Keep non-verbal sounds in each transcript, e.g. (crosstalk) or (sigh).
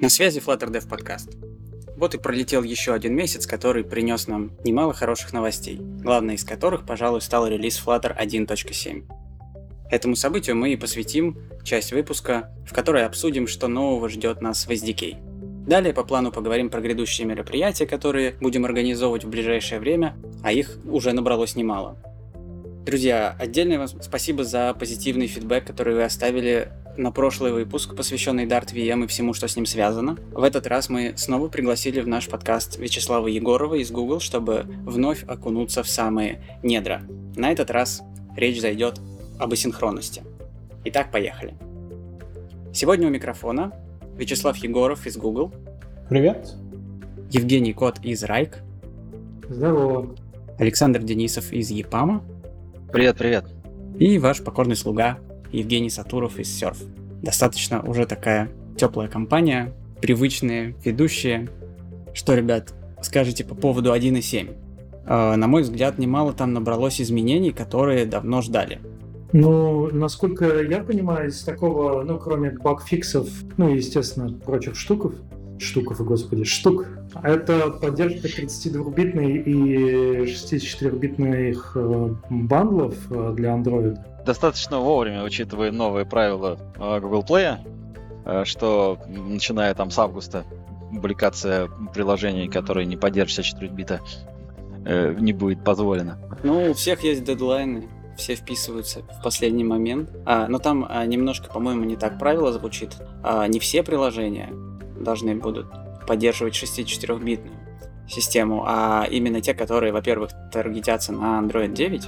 На связи Flutter Dev Podcast. Вот и пролетел еще один месяц, который принес нам немало хороших новостей, главной из которых, пожалуй, стал релиз Flutter 1.7. Этому событию мы и посвятим часть выпуска, в которой обсудим, что нового ждет нас в SDK. Далее по плану поговорим про грядущие мероприятия, которые будем организовывать в ближайшее время, а их уже набралось немало. Друзья, отдельное вам спасибо за позитивный фидбэк, который вы оставили на прошлый выпуск, посвященный Dart VM и всему, что с ним связано. В этот раз мы снова пригласили в наш подкаст Вячеслава Егорова из Google, чтобы вновь окунуться в самые недра. На этот раз речь зайдет об асинхронности. Итак, поехали. Сегодня у микрофона Вячеслав Егоров из Google. Привет. Евгений Кот из Райк. Здорово. Александр Денисов из ЕПАМа. Привет, привет. И ваш покорный слуга Евгений Сатуров из Surf. Достаточно уже такая теплая компания, привычные ведущие. Что, ребят, скажете по поводу 1.7? Э, на мой взгляд, немало там набралось изменений, которые давно ждали. Ну, насколько я понимаю, из такого, ну, кроме багфиксов, ну, естественно, прочих штуков, штуков, господи, штук, это поддержка 32-битной и 64-битных э, бандлов э, для Android. Достаточно вовремя, учитывая новые правила э, Google Play, что начиная там с августа публикация приложений, которые не поддерживают 64 бита, не будет позволена. Ну, у всех есть дедлайны, все вписываются в последний момент. А, но там а, немножко, по-моему, не так правило звучит. А, не все приложения должны будут поддерживать 64-битную систему, а именно те, которые, во-первых, таргетятся на Android 9,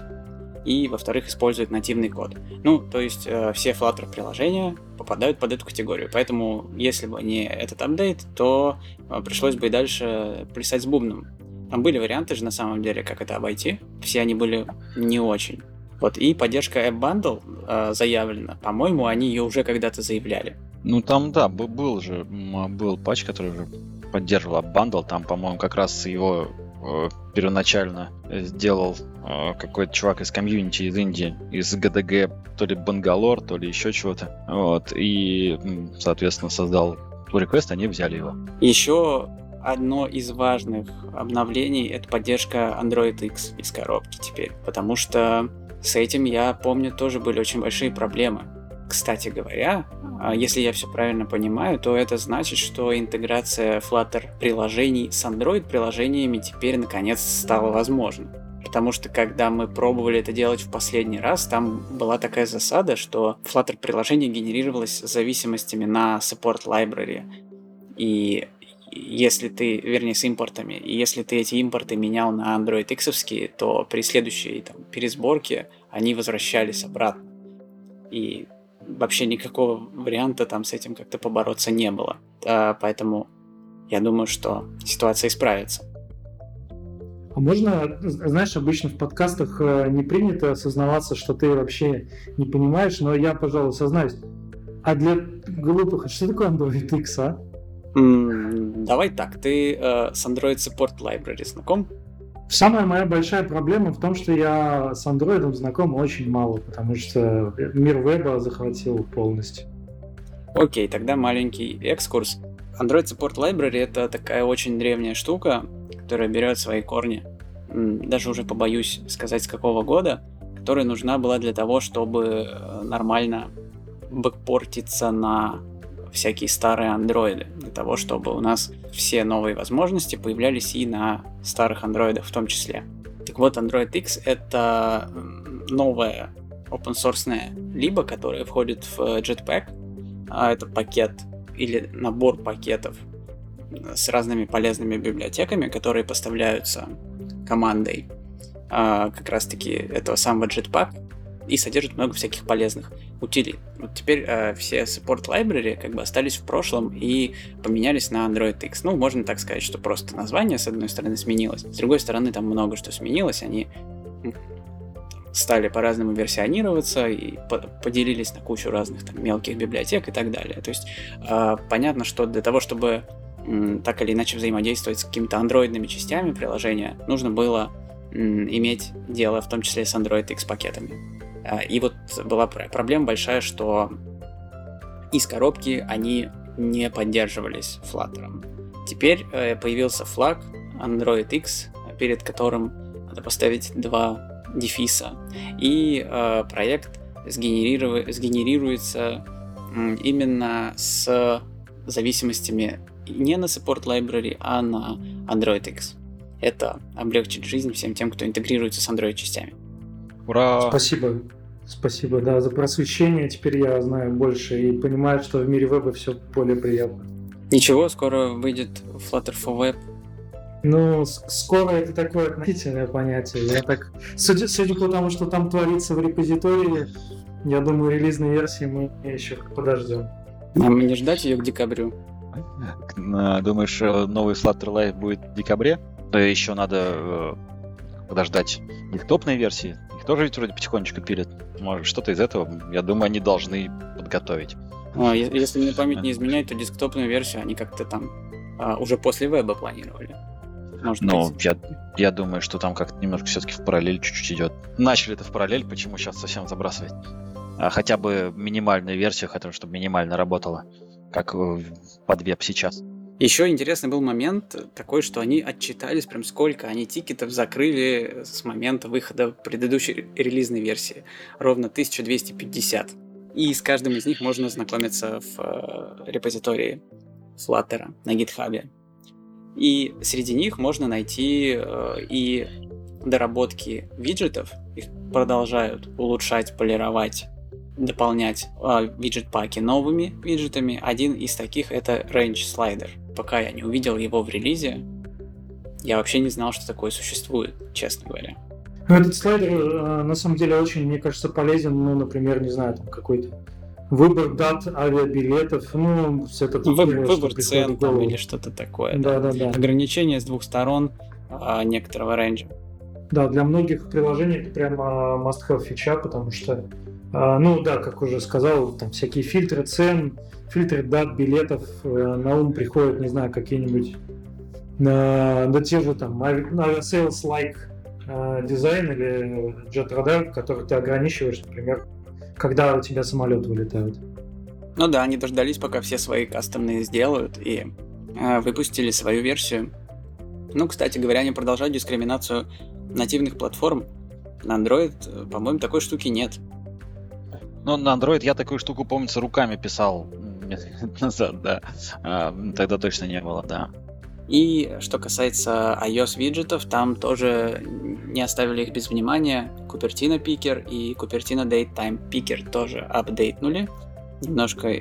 и, во-вторых, используют нативный код. Ну, то есть э, все Flutter приложения попадают под эту категорию. Поэтому, если бы не этот апдейт, то э, пришлось бы и дальше плясать с бубном. Там были варианты же на самом деле, как это обойти. Все они были не очень. Вот, и поддержка App Bundle э, заявлена. По-моему, они ее уже когда-то заявляли. Ну там, да, был же, был патч, который уже поддерживал bundle, там, по-моему, как раз его э, первоначально сделал э, какой-то чувак из комьюнити из Индии, из ГДГ, то ли Бангалор, то ли еще чего-то. Вот, и, соответственно, создал request, они взяли его. Еще одно из важных обновлений это поддержка Android X из коробки теперь, потому что с этим, я помню, тоже были очень большие проблемы. Кстати говоря, а, если я все правильно понимаю, то это значит, что интеграция Flutter приложений с Android приложениями теперь наконец стала возможна. Потому что когда мы пробовали это делать в последний раз, там была такая засада, что Flutter приложение генерировалось зависимостями на support library. И если ты, вернее, с импортами, и если ты эти импорты менял на Android X, то при следующей там, пересборке они возвращались обратно. И вообще никакого варианта там с этим как-то побороться не было. А, поэтому я думаю, что ситуация исправится. А можно, знаешь, обычно в подкастах э, не принято осознаваться, что ты вообще не понимаешь, но я, пожалуй, сознаюсь. А для глупых, что такое Android X, а? Mm, давай так, ты э, с Android Support Library знаком? Самая моя большая проблема в том, что я с андроидом знаком очень мало, потому что мир веба захватил полностью. Окей, тогда маленький экскурс. Android Support Library это такая очень древняя штука, которая берет свои корни, даже уже побоюсь сказать с какого года, которая нужна была для того, чтобы э, нормально бэкпортиться на всякие старые андроиды, для того, чтобы у нас все новые возможности появлялись и на старых андроидах в том числе. Так вот, Android X — это новая open source либо, которая входит в Jetpack, а это пакет или набор пакетов с разными полезными библиотеками, которые поставляются командой а, как раз-таки этого самого Jetpack и содержит много всяких полезных утилит. Вот теперь э, все support library как бы остались в прошлом и поменялись на Android X. Ну, можно так сказать, что просто название с одной стороны сменилось, с другой стороны там много что сменилось, они стали по-разному версионироваться и по поделились на кучу разных там, мелких библиотек и так далее. То есть э, понятно, что для того, чтобы э, так или иначе взаимодействовать с какими-то андроидными частями приложения, нужно было э, иметь дело в том числе с Android X пакетами. А, и вот была проблема большая, что из коробки они не поддерживались Flutter. Теперь э, появился флаг Android X, перед которым надо поставить два дефиса. И э, проект сгенериру... сгенерируется именно с зависимостями не на Support Library, а на Android X. Это облегчит жизнь всем тем, кто интегрируется с Android частями. Ура! Спасибо. Спасибо, да, за просвещение. Теперь я знаю больше и понимаю, что в мире веба все более приятно. Ничего, скоро выйдет Flutter for Web. Ну, скоро это такое относительное понятие. Я так, судя, судя по тому, что там творится в репозитории, я думаю, релизной версии мы еще подождем. Нам не ждать ее к декабрю. Думаешь, э, новый Flutter Live будет в декабре? То еще надо э, подождать десктопной версии. Тоже ведь вроде потихонечку пилят. Может, что-то из этого, я думаю, они должны подготовить. А, если мне память не изменяет, то десктопную версию они как-то там а, уже после веба планировали. Может ну, быть. Я, я думаю, что там как-то немножко все-таки в параллель чуть-чуть идет. Начали это в параллель, почему сейчас совсем забрасывать? А, хотя бы минимальную версию, хотя бы, чтобы минимально работала, как под веб сейчас. Еще интересный был момент такой, что они отчитались прям сколько они тикетов закрыли с момента выхода предыдущей релизной версии. Ровно 1250. И с каждым из них можно ознакомиться в э, репозитории Flutter на GitHub. И среди них можно найти э, и доработки виджетов. Их продолжают улучшать, полировать, дополнять э, виджет-паки новыми виджетами. Один из таких это Range Slider. Пока я не увидел его в релизе, я вообще не знал, что такое существует, честно говоря. Ну, этот слайдер э, на самом деле очень, мне кажется, полезен, ну, например, не знаю, там какой-то выбор дат авиабилетов, ну, все это Вы, Выбор цен там, или что-то такое. Да, да, да, да. Ограничение с двух сторон а, некоторого рейнджа. Да, для многих приложений это прямо must-have фича, потому что, а, ну да, как уже сказал, там всякие фильтры цен, фильтры дат, билетов, э, на ум приходят, не знаю, какие-нибудь на, на те же там aviasales-like э, дизайн или Jet Radar, который ты ограничиваешь, например, когда у тебя самолет вылетают. Ну да, они дождались, пока все свои кастомные сделают и э, выпустили свою версию. Ну, кстати говоря, они продолжают дискриминацию нативных платформ. На Android, э, по-моему, такой штуки нет. Ну, на Android я такую штуку, помнится, руками писал (laughs) назад, да. А, тогда точно не было, да. И что касается iOS виджетов, там тоже не оставили их без внимания. Cupertino Picker и Cupertino Datetime Picker тоже апдейтнули, немножко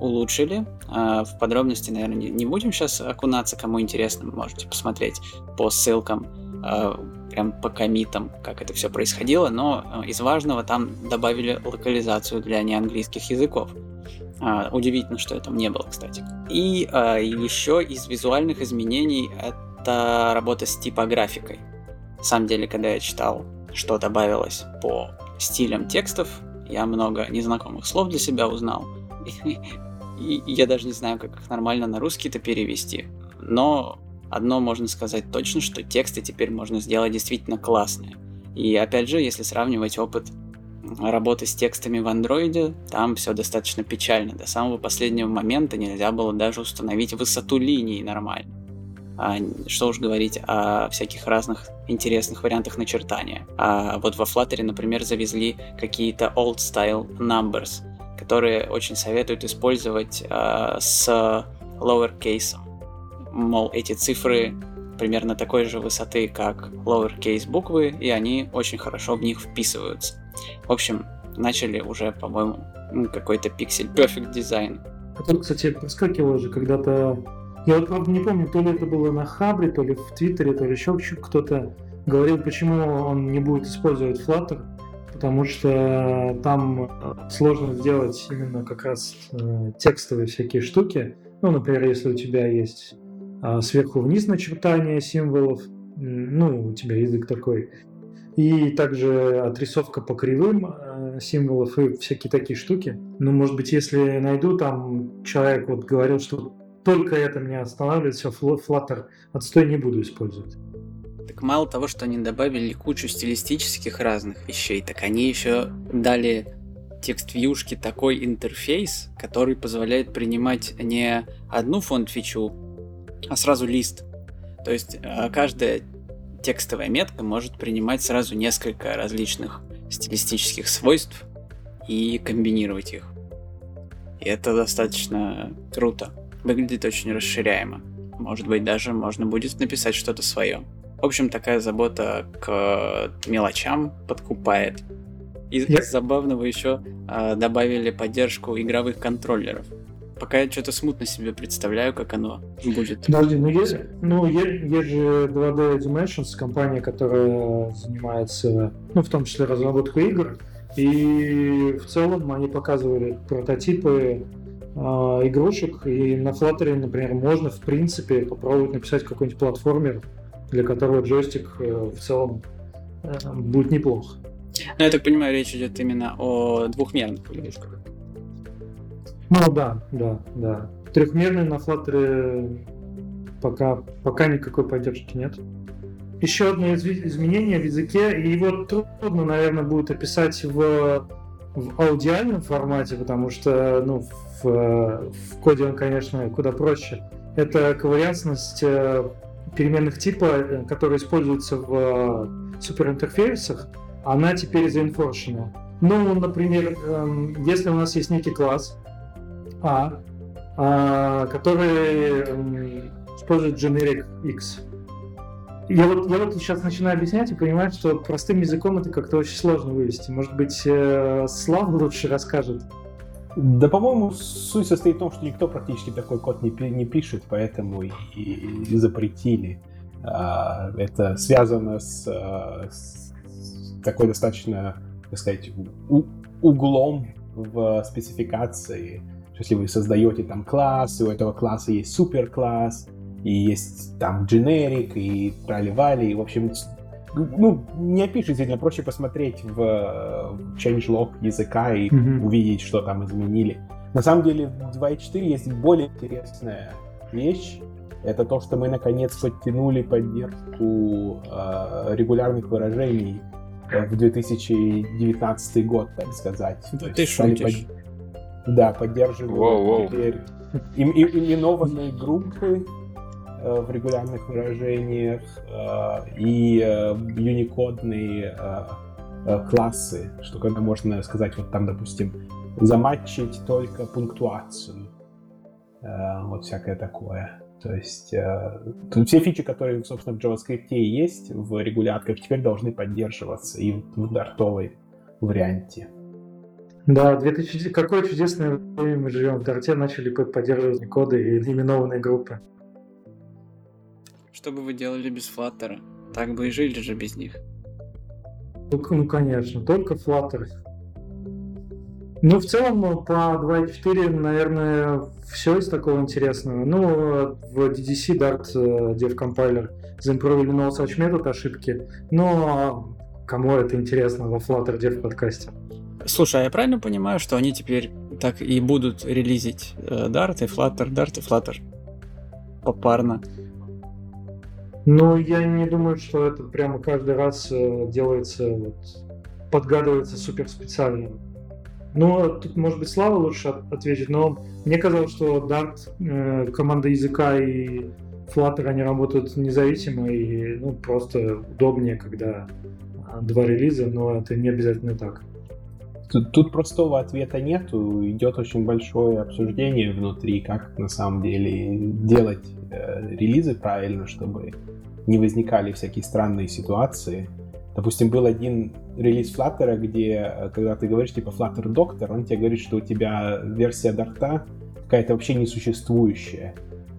улучшили. А в подробности, наверное, не будем сейчас окунаться, кому интересно, можете посмотреть по ссылкам, а, прям по комитам, как это все происходило, но а, из важного там добавили локализацию для неанглийских языков. А, удивительно, что этого не было, кстати. И а, еще из визуальных изменений это работа с типографикой. На самом деле, когда я читал, что добавилось по стилям текстов, я много незнакомых слов для себя узнал. (laughs) И я даже не знаю, как их нормально на русский это перевести. Но одно можно сказать точно, что тексты теперь можно сделать действительно классные. И опять же, если сравнивать опыт работы с текстами в андроиде, там все достаточно печально. До самого последнего момента нельзя было даже установить высоту линии нормально. А, что уж говорить о всяких разных интересных вариантах начертания. А вот во Flutter, например, завезли какие-то old style numbers, которые очень советуют использовать а, с lowercase. Мол, эти цифры примерно такой же высоты, как lowercase буквы, и они очень хорошо в них вписываются. В общем, начали уже, по-моему, какой-то пиксель Perfect Design. Потом, кстати, проскакивал же когда-то... Я вот, правда, не помню, то ли это было на Хабре, то ли в Твиттере, то ли еще кто-то говорил, почему он не будет использовать Flutter, потому что там э, сложно сделать именно как раз э, текстовые всякие штуки. Ну, например, если у тебя есть сверху вниз начертание символов, ну, у тебя язык такой, и также отрисовка по кривым э, символов и всякие такие штуки. Ну, может быть, если найду, там человек вот говорил, что только это меня останавливает, все, Flutter отстой не буду использовать. Так мало того, что они добавили кучу стилистических разных вещей, так они еще дали TextView такой интерфейс, который позволяет принимать не одну фонд-фичу, а сразу лист. То есть э, каждая текстовая метка может принимать сразу несколько различных стилистических свойств и комбинировать их. И это достаточно круто. Выглядит очень расширяемо. Может быть, даже можно будет написать что-то свое. В общем, такая забота к мелочам подкупает. Из Я... забавного еще э, добавили поддержку игровых контроллеров. Пока я что-то смутно себе представляю, как оно будет. Подожди, ну есть, ну, есть, есть же 2D Dimensions, компания, которая занимается, ну, в том числе разработкой игр. И в целом они показывали прототипы э, игрушек, и на Flutter, например, можно, в принципе, попробовать написать какой-нибудь платформер, для которого джойстик э, в целом э, будет неплохо. Ну, я так понимаю, речь идет именно о двухмерных игрушках. Ну да, да, да. Трехмерный на Flutter пока, пока никакой поддержки нет. Еще одно изменение в языке, и его трудно, наверное, будет описать в, в аудиальном формате, потому что ну, в, в коде он, конечно, куда проще. Это ковариантность э, переменных типа, э, которые используются в суперинтерфейсах, она теперь заинфоршена. Ну, например, эм, если у нас есть некий класс, а, а который использует generic X. Я вот, я вот сейчас начинаю объяснять и понимаю, что простым языком это как-то очень сложно вывести. Может быть, э, Слав лучше расскажет? Да, по-моему, суть состоит в том, что никто практически такой код не, не пишет, поэтому и, и запретили. А, это связано с, э, с такой достаточно, так сказать, у, углом в спецификации если вы создаете там класс, и у этого класса есть суперкласс, и есть там generic, и трали-вали, и, в общем, ну, не опишите, действительно, проще посмотреть в, в changelog языка и mm-hmm. увидеть, что там изменили. На самом деле, в 2.4 есть более интересная вещь. Это то, что мы наконец подтянули поддержку э, регулярных выражений в 2019 год, так сказать. Да ты шутишь. Под... Да, поддерживаю воу, теперь им, им, именованные группы э, в регулярных выражениях э, и э, юникодные э, э, классы, что когда можно сказать, вот там, допустим, заматчить только пунктуацию. Э, вот всякое такое. То есть все фичи, которые, собственно, в JavaScript есть в регулятках, теперь должны поддерживаться и в дартовой варианте. Да, 2000... какое чудесное время мы живем. В Дарте начали поддерживать коды и именованные группы. Что бы вы делали без Flutter? Так бы и жили же без них. Ну, ну конечно, только Flutter. Ну, в целом, ну, по 2.4, наверное, все из такого интересного. Ну, в DDC Dart э, Dev Compiler заимпровили no such метод ошибки. Но кому это интересно во Flutter Dev подкасте? Слушай, а я правильно понимаю, что они теперь так и будут релизить э, Dart и Flutter, Dart и Flutter попарно? Ну, я не думаю, что это прямо каждый раз э, делается, вот, подгадывается супер специально. Ну, тут, может быть, Слава лучше ответит, но мне казалось, что Dart, э, команда языка и Flutter, они работают независимо и ну, просто удобнее, когда два релиза, но это не обязательно так. Тут, тут простого ответа нету, идет очень большое обсуждение внутри, как на самом деле делать э, релизы правильно, чтобы не возникали всякие странные ситуации. Допустим, был один релиз Flutter, где, э, когда ты говоришь типа Flutter Doctor, он тебе говорит, что у тебя версия дарта какая-то вообще несуществующая.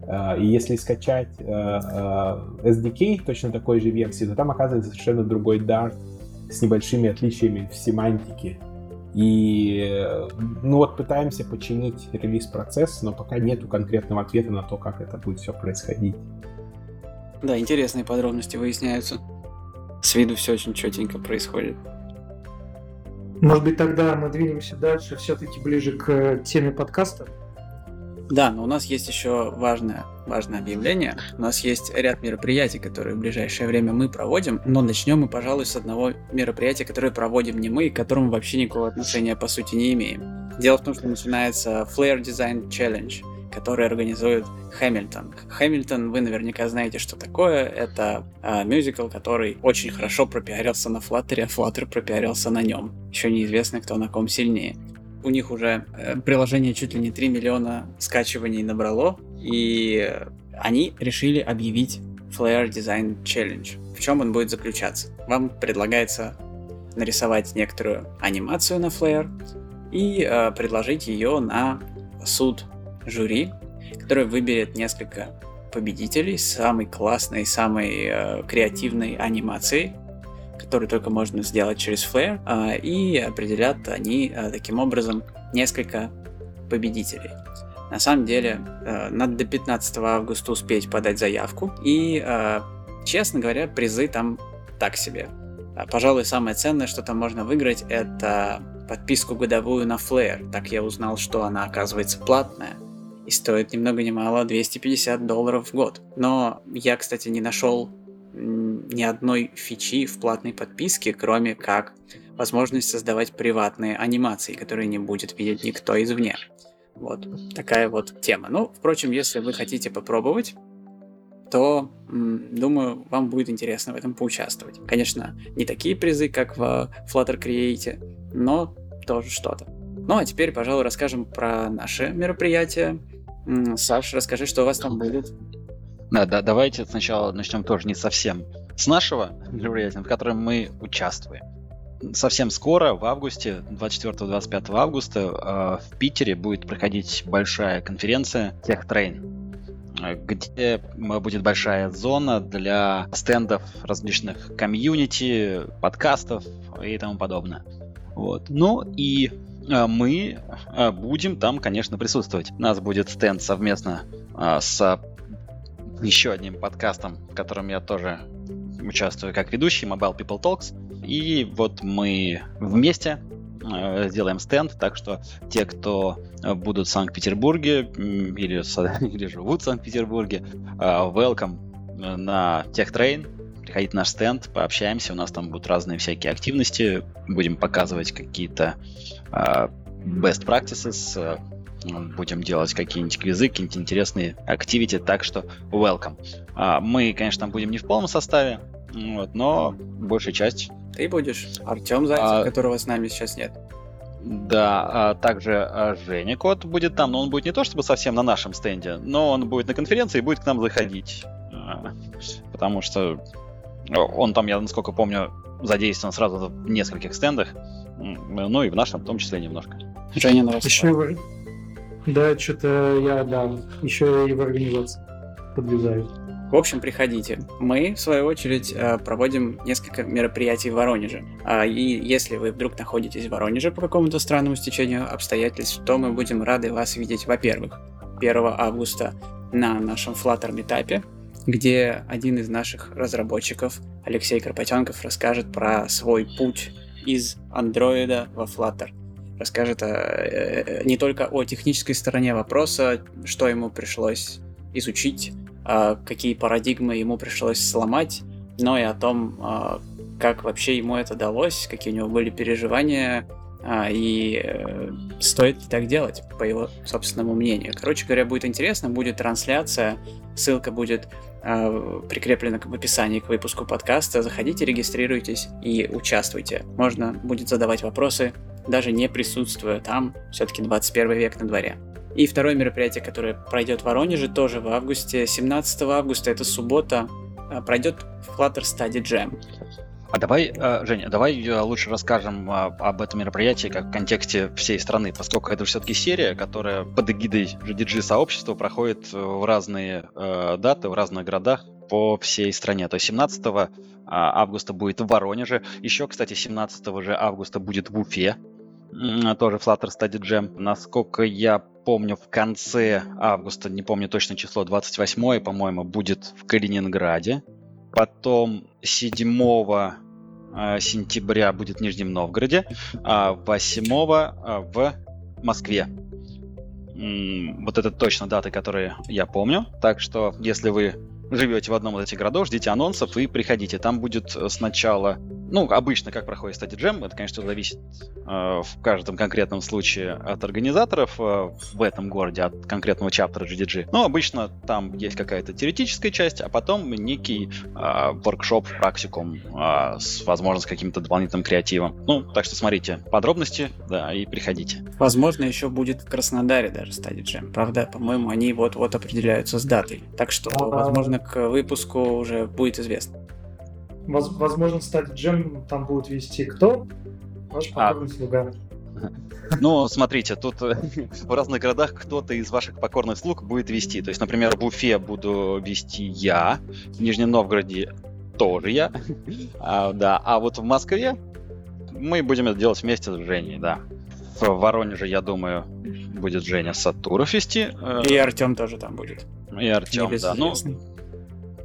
Uh, и если скачать uh, SDK точно такой же версии, то там оказывается совершенно другой Dart с небольшими отличиями в семантике. И ну вот пытаемся починить релиз-процесс, но пока нету конкретного ответа на то, как это будет все происходить. Да, интересные подробности выясняются. С виду все очень четенько происходит. Может быть, тогда мы двинемся дальше, все-таки ближе к теме подкаста. Да, но у нас есть еще важное, важное объявление. У нас есть ряд мероприятий, которые в ближайшее время мы проводим, но начнем мы, пожалуй, с одного мероприятия, которое проводим не мы, и к которому вообще никакого отношения по сути не имеем. Дело в том, что начинается Flare Design Challenge, который организует Хэмилтон. Хэмилтон, вы наверняка знаете, что такое. Это э, мюзикл, который очень хорошо пропиарился на Flutter, а Flutter пропиарился на нем. Еще неизвестно, кто на ком сильнее у них уже э, приложение чуть ли не 3 миллиона скачиваний набрало, и они решили объявить Flare Design Challenge. В чем он будет заключаться? Вам предлагается нарисовать некоторую анимацию на Flare и э, предложить ее на суд жюри, который выберет несколько победителей с самой классной, самой э, креативной анимацией который только можно сделать через Flare, а, и определят они а, таким образом несколько победителей. На самом деле, а, надо до 15 августа успеть подать заявку, и, честно говоря, призы там так себе. Пожалуй, самое ценное, что там можно выиграть, это подписку годовую на Flare. Так я узнал, что она оказывается платная и стоит ни много ни мало 250 долларов в год. Но я, кстати, не нашел ни одной фичи в платной подписке, кроме как возможность создавать приватные анимации, которые не будет видеть никто извне. Вот такая вот тема. Ну, впрочем, если вы хотите попробовать, то, думаю, вам будет интересно в этом поучаствовать. Конечно, не такие призы, как в Flutter Create, но тоже что-то. Ну, а теперь, пожалуй, расскажем про наше мероприятие. Саш, расскажи, что у вас там будет. Да, да, давайте сначала начнем тоже не совсем с нашего мероприятия, в котором мы участвуем. Совсем скоро, в августе, 24-25 августа, э, в Питере будет проходить большая конференция TechTrain, где будет большая зона для стендов различных комьюнити, подкастов и тому подобное. Вот. Ну и э, мы э, будем там, конечно, присутствовать. У нас будет стенд совместно с еще одним подкастом, в котором я тоже участвую как ведущий Mobile People Talks. И вот мы вместе э, сделаем стенд, так что те, кто э, будут в Санкт-Петербурге или, (laughs) или живут в Санкт-Петербурге, э, welcome на TechTrain, приходите на наш стенд, пообщаемся, у нас там будут разные всякие активности, будем показывать какие-то best practices, будем делать какие-нибудь квизы, какие-нибудь интересные активити, так что welcome. А, мы, конечно, там будем не в полном составе, вот, но большая часть. Ты будешь, Артем Зайцев, а... которого с нами сейчас нет. Да, а также а, Женя Кот будет там, но он будет не то чтобы совсем на нашем стенде, но он будет на конференции и будет к нам заходить. А, потому что он там, я насколько помню, задействован сразу в нескольких стендах, ну и в нашем в том числе немножко. Женя, на Еще вы... Да, что-то я, да, еще и в организации подвязаю. В общем, приходите. Мы, в свою очередь, э, проводим несколько мероприятий в Воронеже. А, и если вы вдруг находитесь в Воронеже по какому-то странному стечению обстоятельств, то мы будем рады вас видеть, во-первых, 1 августа на нашем Flutter метапе, где один из наших разработчиков, Алексей Карпатенков, расскажет про свой путь из андроида во Flutter – расскажет о, э, не только о технической стороне вопроса, что ему пришлось изучить, а какие парадигмы ему пришлось сломать, но и о том, а, как вообще ему это далось, какие у него были переживания, а, и э, стоит ли так делать, по его собственному мнению. Короче говоря, будет интересно, будет трансляция, ссылка будет прикреплена в описании к выпуску подкаста. Заходите, регистрируйтесь и участвуйте. Можно будет задавать вопросы даже не присутствуя там, все-таки 21 век на дворе. И второе мероприятие, которое пройдет в Воронеже, тоже в августе, 17 августа, это суббота, а, пройдет Flutter Study Jam. А давай, э, Женя, давай э, лучше расскажем а, об этом мероприятии как в контексте всей страны, поскольку это все-таки серия, которая под эгидой GDG сообщества проходит в разные э, даты, в разных городах по всей стране. То есть 17 а, августа будет в Воронеже, еще, кстати, 17 же августа будет в Уфе, тоже Flutter Study Jam. Насколько я помню, в конце августа, не помню точно число, 28 по-моему, будет в Калининграде. Потом 7 э, сентября будет в Нижнем Новгороде, а 8 э, в Москве. Вот это точно даты, которые я помню. Так что, если вы живете в одном из этих городов, ждите анонсов и приходите. Там будет э, сначала, ну, обычно, как проходит Study Jam, это, конечно, зависит э, в каждом конкретном случае от организаторов э, в этом городе, от конкретного чаптера GDG. Но обычно там есть какая-то теоретическая часть, а потом некий э, воркшоп, практикум э, с, возможно, с каким-то дополнительным креативом. Ну, так что смотрите подробности, да, и приходите. Возможно, еще будет в Краснодаре даже Study Jam. Правда, по-моему, они вот-вот определяются с датой. Так что, возможно, к выпуску уже будет известно. Возможно, стать джем там будет вести кто? Ваш покорный а. слуга. Ну, смотрите, тут э, в разных городах кто-то из ваших покорных слуг будет вести. То есть, например, в Уфе буду вести я, в Нижнем Новгороде тоже я. А, да, а вот в Москве мы будем это делать вместе с Женей, да. В Воронеже, я думаю, будет Женя Сатуров вести. Э, И Артем тоже там будет. И Артем, да. Ну,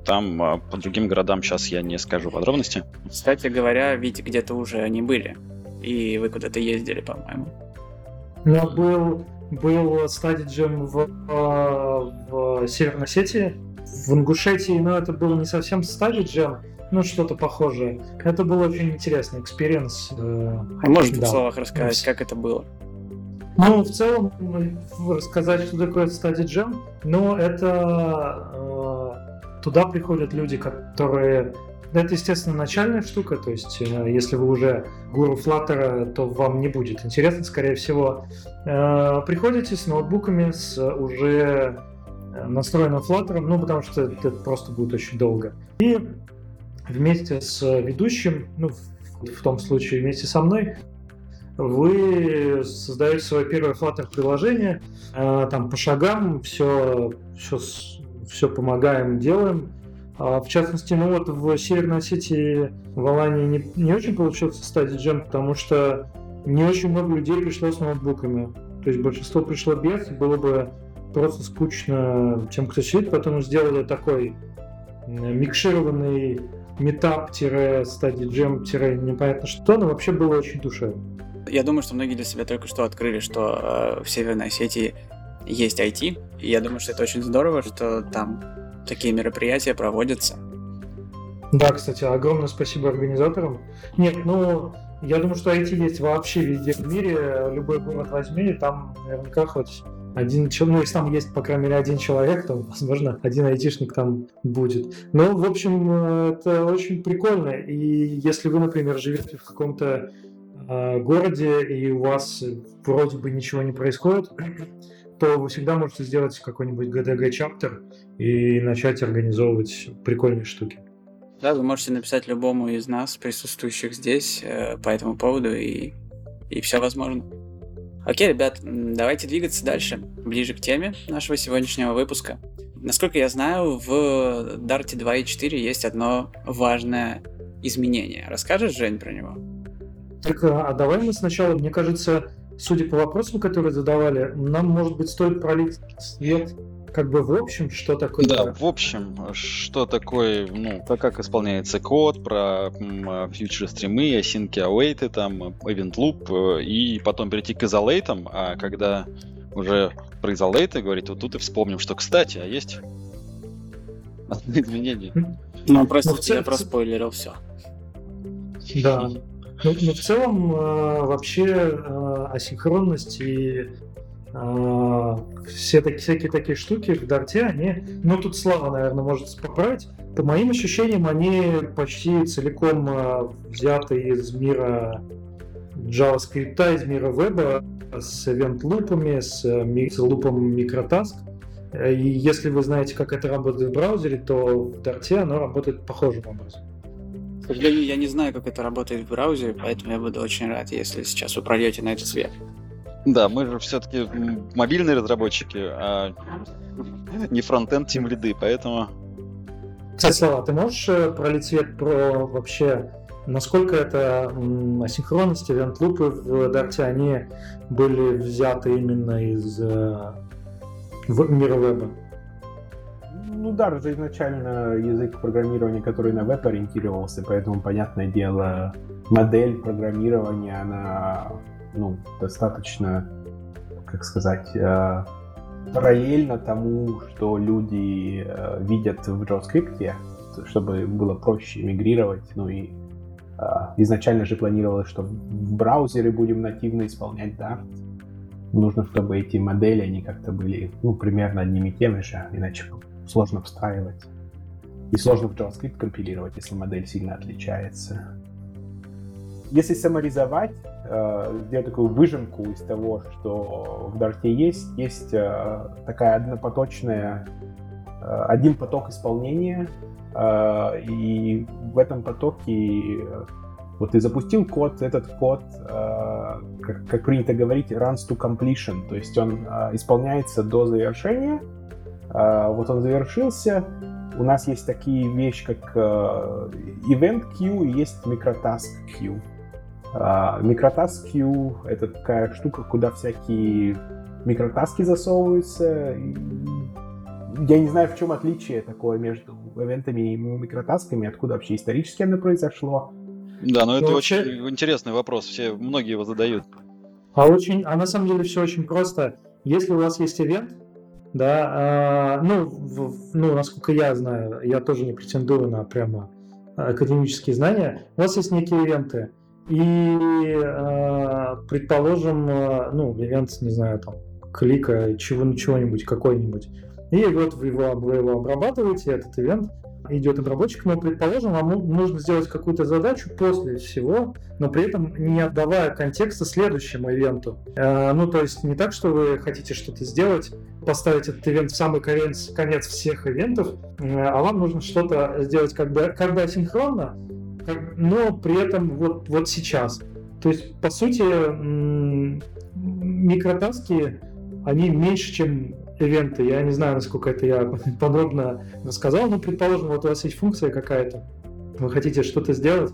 там а, по другим городам сейчас я не скажу подробности. Кстати говоря, ведь где-то уже они были. И вы куда-то ездили, по-моему. Ну, был, был стадиджем в, а, в Северной Осетии, в Ингушетии, но это был не совсем стадиджем, ну, что-то похожее. Это был очень интересный experience. Э, а можешь да. в словах рассказать, как это было? Ну, в целом, рассказать, что такое Study Jam, но это Туда приходят люди, которые это, естественно, начальная штука, то есть э, если вы уже гуру Flutter а, то вам не будет интересно, скорее всего. Э, приходите с ноутбуками, с уже э, настроенным Flutter, ну, потому что это просто будет очень долго. И вместе с ведущим, ну, в том случае вместе со мной, вы создаете свое первое Flutter приложение, там по шагам все, все все помогаем, делаем. А, в частности, ну вот в Северной Осетии, в Алании не, не очень получился стадий джем, потому что не очень много людей пришло с ноутбуками. То есть большинство пришло без, было бы просто скучно тем, кто сидит. Поэтому сделали такой микшированный метап-стадий джем-непонятно что, но вообще было очень душевно. Я думаю, что многие для себя только что открыли, что э, в Северной Осетии есть IT, и я думаю, что это очень здорово, что там такие мероприятия проводятся. Да, кстати, огромное спасибо организаторам. Нет, ну, я думаю, что IT есть вообще везде в мире. Любой город возьми, там наверняка хоть один человек, ну, если там есть, по крайней мере, один человек, то, возможно, один айтишник там будет. Ну, в общем, это очень прикольно. И если вы, например, живете в каком-то э, городе, и у вас вроде бы ничего не происходит, то вы всегда можете сделать какой-нибудь GDG чаптер и начать организовывать прикольные штуки. Да, вы можете написать любому из нас, присутствующих здесь, э, по этому поводу, и, и все возможно. Окей, ребят, давайте двигаться дальше, ближе к теме нашего сегодняшнего выпуска. Насколько я знаю, в Dart 2.4 есть одно важное изменение. Расскажешь, Жень, про него? Так, а давай мы сначала, мне кажется, судя по вопросам, которые задавали, нам, может быть, стоит пролить свет как бы в общем, что такое... Да, в общем, что такое, ну, как исполняется код, про фьючер стримы, async await, там, event loop, э, и потом перейти к изолейтам, а когда уже про изолейты говорить, вот тут и вспомним, что, кстати, а есть (laughs) изменения. Ну, простите, я проспойлерил все. Да. Ну, ну, в целом, э, вообще э, асинхронность и э, все такие, всякие такие штуки в Дарте, они, ну тут Слава, наверное, может поправить, по моим ощущениям, они почти целиком взяты из мира JavaScript, из мира веба, с event-лупами, с, с лупом микротаск. И если вы знаете, как это работает в браузере, то в Дарте оно работает похожим образом сожалению, я не знаю, как это работает в браузере, поэтому я буду очень рад, если сейчас вы прольете на это свет. Да, мы же все-таки мобильные разработчики, а не фронтенд тим лиды, поэтому... Кстати, Слава, ты можешь э, пролить свет про вообще, насколько это асинхронность, ивент-лупы в Дарте, они были взяты именно из э, мира веба? Ну да, же изначально язык программирования, который на веб ориентировался, поэтому, понятное дело, модель программирования, она, ну, достаточно, как сказать, э, параллельно тому, что люди э, видят в JavaScript, чтобы было проще мигрировать, ну и э, изначально же планировалось, что в браузере будем нативно исполнять Dart. Нужно, чтобы эти модели, они как-то были, ну, примерно одними и теми же, иначе сложно встраивать. И сложно в JavaScript компилировать, если модель сильно отличается. Если саморизовать, э, сделать такую выжимку из того, что в Dart есть, есть э, такая однопоточная, э, один поток исполнения, и в этом потоке вот ты запустил код, этот код, как, принято говорить, runs to completion, то есть он исполняется до завершения, вот он завершился, у нас есть такие вещи, как event queue и есть microtask queue. Микротаск Queue — это такая штука, куда всякие микротаски засовываются. Я не знаю, в чем отличие такое между ивентами и микротасками, откуда вообще исторически оно произошло. Да, но ну, это ну, вообще... очень интересный вопрос, все, многие его задают. А очень, а на самом деле все очень просто. Если у вас есть ивент, да, э, ну, в, ну, насколько я знаю, я тоже не претендую на прямо академические знания, у вас есть некие ивенты, и, э, предположим, э, ну, ивент, не знаю, там, клика, чего, чего-нибудь, какой-нибудь. И вот вы его, вы его обрабатываете, этот ивент идет обработчик, но, предположим, вам нужно сделать какую-то задачу после всего, но при этом не отдавая контекста следующему ивенту. Э, ну, то есть не так, что вы хотите что-то сделать, поставить этот ивент в самый конец, конец всех ивентов, а вам нужно что-то сделать когда, когда синхронно, но при этом вот, вот сейчас. То есть, по сути, микротаски, они меньше, чем ивенты. Я не знаю, насколько это я (laughs) подробно рассказал, но, предположим, вот у вас есть функция какая-то, вы хотите что-то сделать,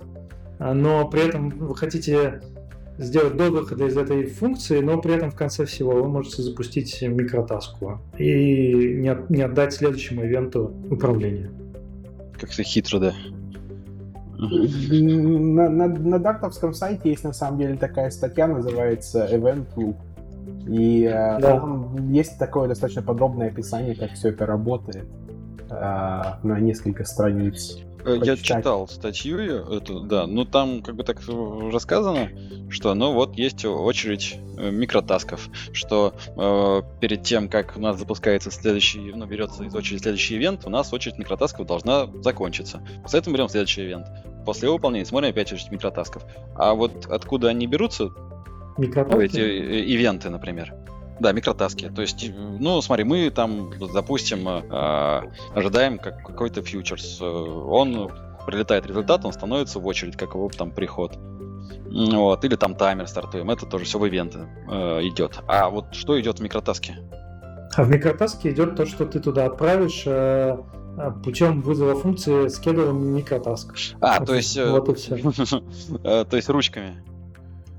а, но при этом вы хотите сделать до выхода из этой функции, но при этом в конце всего вы можете запустить микротаску и не, не отдать следующему ивенту управление. Как-то хитро, да. На, на, на дартовском сайте есть на самом деле такая статья, называется Event Loop. И э, да. там есть такое достаточно подробное описание, как все это работает э, на несколько страниц. Э, я читал статью эту, да, но там как бы так рассказано, что ну вот есть очередь микротасков, что э, перед тем, как у нас запускается следующий, ну, берется из очереди следующий ивент, у нас очередь микротасков должна закончиться. После этого берем следующий ивент. После его выполнения смотрим опять очередь микротасков. А вот откуда они берутся, Микротаски? Эти э, ивенты, например. Да, микротаски. То есть, ну, смотри, мы там, допустим, э, ожидаем как, какой-то фьючерс. Он прилетает результат, он становится в очередь, как его там приход. Вот, или там таймер стартуем. Это тоже все в ивенты э, идет. А вот что идет в микротаске? А в микротаске идет то, что ты туда отправишь э, путем вызова функции с кедовым микротаск. А, вот, то есть... Вот и все. (laughs) Э, то есть ручками.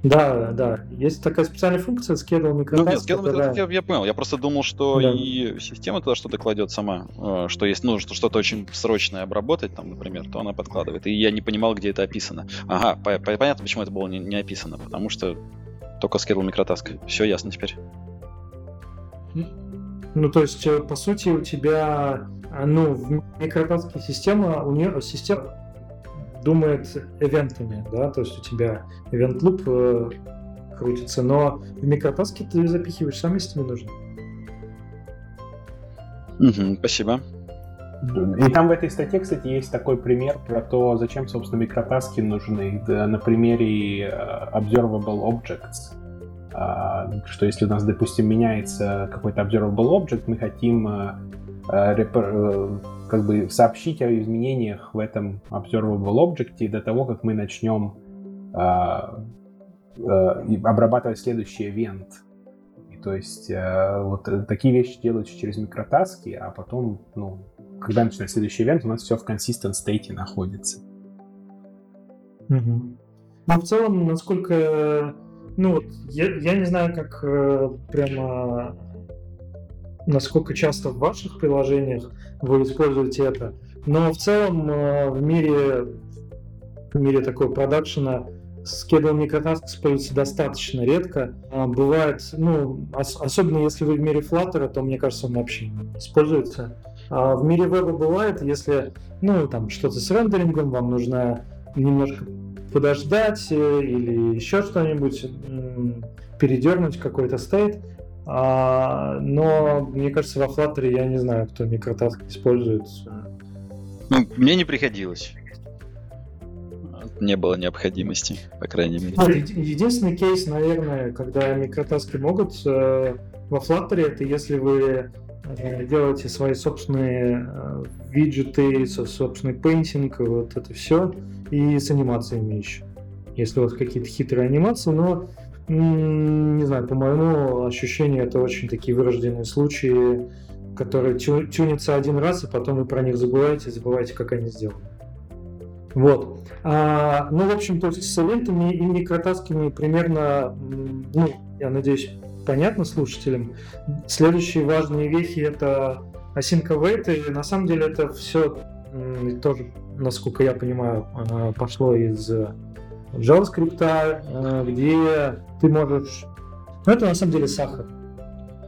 Да, да. Есть такая специальная функция schedule microtask. Ну нет, schedule которая... я, я понял. Я просто думал, что да. и система туда что-то кладет сама. Э, что есть нужно что-то очень срочное обработать, там, например, то она подкладывает. И я не понимал, где это описано. Ага, по- по- понятно, почему это было не, не описано. Потому что только schedule microtask. Все ясно теперь. Ну, то есть, э, по сути, у тебя, э, ну, в микротаске система, у нее система думает ивентами, да, то есть у тебя event loop э, крутится, но в микротаске ты запихиваешь сам, если тебе нужно. Угу, спасибо. И там в этой статье, кстати, есть такой пример про то, зачем, собственно, микротаски нужны да, на примере uh, observable objects. Uh, что если у нас, допустим, меняется какой-то observable object, мы хотим репер, как бы сообщить о изменениях в этом observable object до того, как мы начнем э, э, обрабатывать следующий event. И, то есть э, вот такие вещи делаются через микротаски, а потом, ну, когда начинается следующий event, у нас все в consistent state находится. Угу. Ну, в целом, насколько... Ну, я, я не знаю, как э, прямо насколько часто в ваших приложениях вы используете это. Но в целом э, в мире, в мире такого продакшена Schedule microtask используется достаточно редко. А, бывает, ну, ос- особенно если вы в мире Flutter, то, мне кажется, он вообще не используется. А в мире веба бывает, если, ну, там, что-то с рендерингом, вам нужно немножко подождать э, или еще что-нибудь, передернуть какой-то стейт, а, но мне кажется, во Flutter я не знаю, кто микротаск использует. Ну, мне не приходилось. Не было необходимости, по крайней мере. А, единственный кейс, наверное, когда микротаски могут э, во Flutter, это если вы э, делаете свои собственные э, виджеты, собственный пейнтинг, вот это все, и с анимациями еще. Если у вас какие-то хитрые анимации, но не знаю, по моему ощущению, это очень такие вырожденные случаи, которые тю тюнятся один раз, и потом вы про них забываете, забываете, как они сделаны. Вот. А, ну, в общем, то есть с ивентами и микротасками примерно, ну, я надеюсь, понятно слушателям. Следующие важные вехи это и на самом деле это все тоже, насколько я понимаю, а, пошло из JavaScript, э, где ты можешь... Ну, это на самом деле сахар.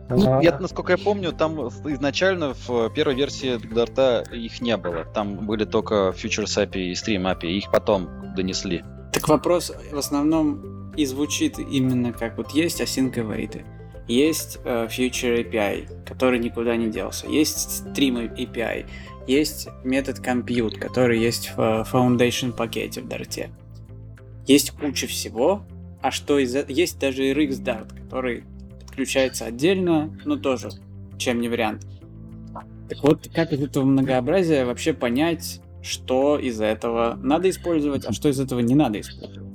Ну, я, насколько я помню, там изначально в первой версии Dart их не было. Там были только Futures API и Stream API, их потом донесли. Так вопрос в основном и звучит именно как вот есть async await, есть uh, Future API, который никуда не делся, есть Stream API, есть метод Compute, который есть в Foundation пакете в Dart. Есть куча всего, а что из этого... Есть даже RX Dart, который подключается отдельно, но тоже чем не вариант. Так вот, как из этого многообразия вообще понять, что из этого надо использовать, а что из этого не надо использовать?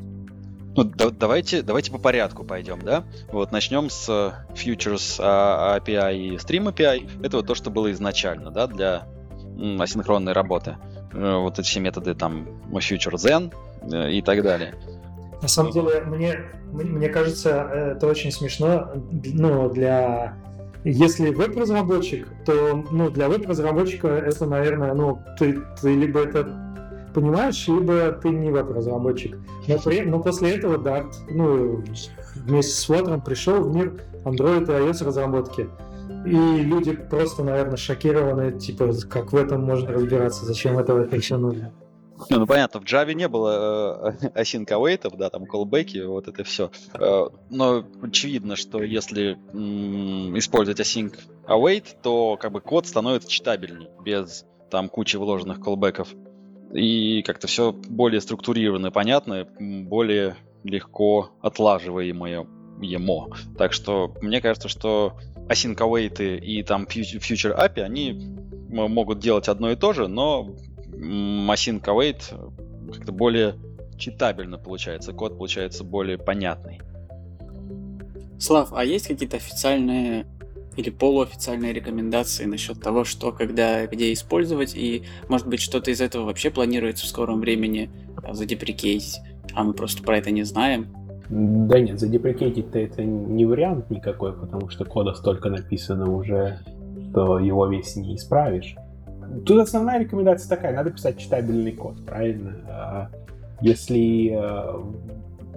Ну, да, давайте, давайте по порядку пойдем, да? Вот начнем с Futures а, API и Stream API. Это вот то, что было изначально, да, для асинхронной работы. Э, вот эти все методы там Future Zen, Э, и так далее. На самом деле, мне, мне кажется, это очень смешно, ну, для... Если веб-разработчик, то, ну, для веб-разработчика это, наверное, ну, ты, ты либо это понимаешь, либо ты не веб-разработчик. Но, при, но после этого Dart, ну, вместе с Flutter пришел в мир Android и iOS разработки. И люди просто, наверное, шокированы, типа, как в этом можно разбираться, зачем этого еще нужно. Не, ну понятно, в Java не было э, (laughs) async await, да, там callback, вот это все. Э, но очевидно, что если м- использовать async await, то как бы код становится читабельнее, без там кучи вложенных callbackов. И как-то все более структурированно и понятно, более легко отлаживаемое емо. Так что мне кажется, что async await и там future API, они могут делать одно и то же, но Machine Await как-то более читабельно получается, код получается более понятный. Слав, а есть какие-то официальные или полуофициальные рекомендации насчет того, что, когда, где использовать, и, может быть, что-то из этого вообще планируется в скором времени задеприкейтить, а мы просто про это не знаем? Да нет, задеприкейтить-то это не вариант никакой, потому что кода столько написано уже, что его весь не исправишь. Тут основная рекомендация такая, надо писать читабельный код, правильно? А, если э,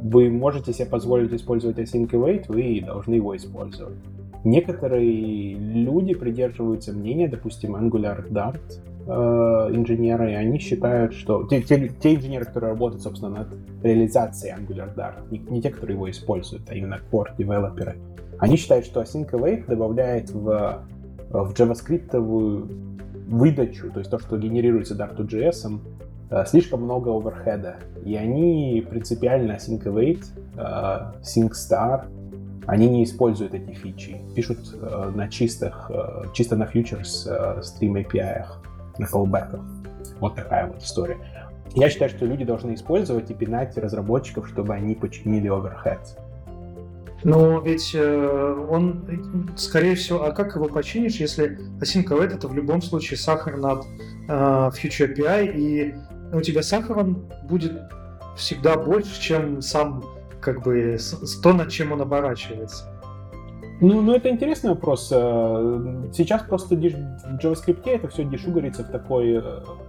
вы можете себе позволить использовать async await, вы должны его использовать. Некоторые люди придерживаются мнения, допустим, Angular Dart э, инженеры, и они считают, что те, те, те инженеры, которые работают, собственно, над реализацией Angular Dart, не, не те, которые его используют, а именно core девелоперы, они считают, что async await добавляет в, в JavaScript выдачу, то есть то, что генерируется Dart2JS, э, слишком много оверхеда. И они принципиально Sync Await, э, Sync Star, они не используют эти фичи. Пишут э, на чистых, чисто на futures Stream API, на callback. Вот такая вот история. Я считаю, что люди должны использовать и пинать разработчиков, чтобы они починили оверхед. Но ведь э, он, скорее всего, а как его починишь, если async это в любом случае сахар над э, Future API, и у тебя сахар он будет всегда больше, чем сам как бы то, над чем он оборачивается. Ну, ну, это интересный вопрос. Э, сейчас просто в JavaScript это все дешугарится в такой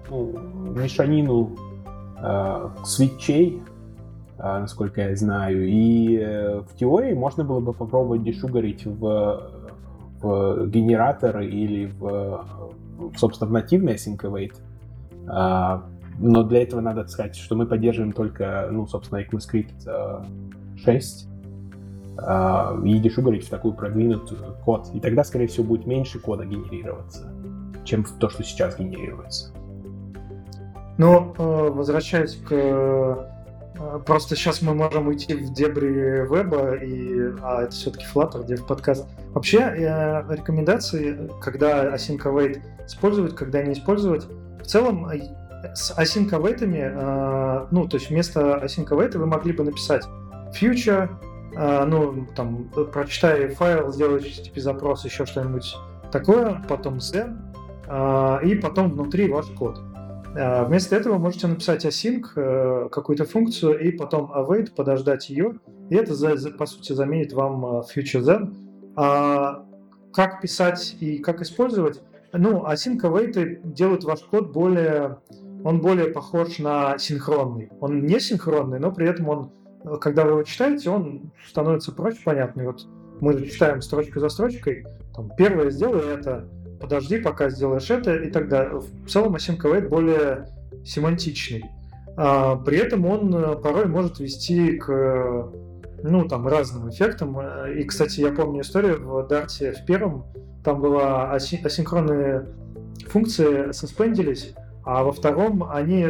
ну, мешанину э, свитчей, а, насколько я знаю. И э, в теории можно было бы попробовать дешугарить в, в генератор или в, собственно, в нативный async await. А, но для этого надо сказать, что мы поддерживаем только, ну, собственно, ECMAScript 6 и дешугарить в такой продвинутый код. И тогда, скорее всего, будет меньше кода генерироваться, чем то, что сейчас генерируется. Но э, возвращаясь к Просто сейчас мы можем уйти в дебри веба, и, а это все-таки Flutter, Dev подкаст. Вообще, э, рекомендации, когда async await использовать, когда не использовать, в целом с async await, ну, то есть вместо async await вы могли бы написать future, ну, там, прочитай файл, сделай HTTP запрос, еще что-нибудь такое, потом zen, и потом внутри ваш код. А, вместо этого можете написать async, э, какую-то функцию, и потом await, подождать ее, и это, по сути, заменит вам э, future then. А как писать и как использовать? Ну, async await делают ваш код более... Он более похож на синхронный. Он не синхронный, но при этом он, э, когда вы его читаете, он становится проще понятный. Вот мы читаем строчку за строчкой, там, первое сделай это, подожди, пока сделаешь это, и тогда в целом async await более семантичный. А, при этом он э, порой может вести к ну, там, разным эффектам. И, кстати, я помню историю в Дарте в первом, там была аси- асинхронные функции суспендились, а во втором они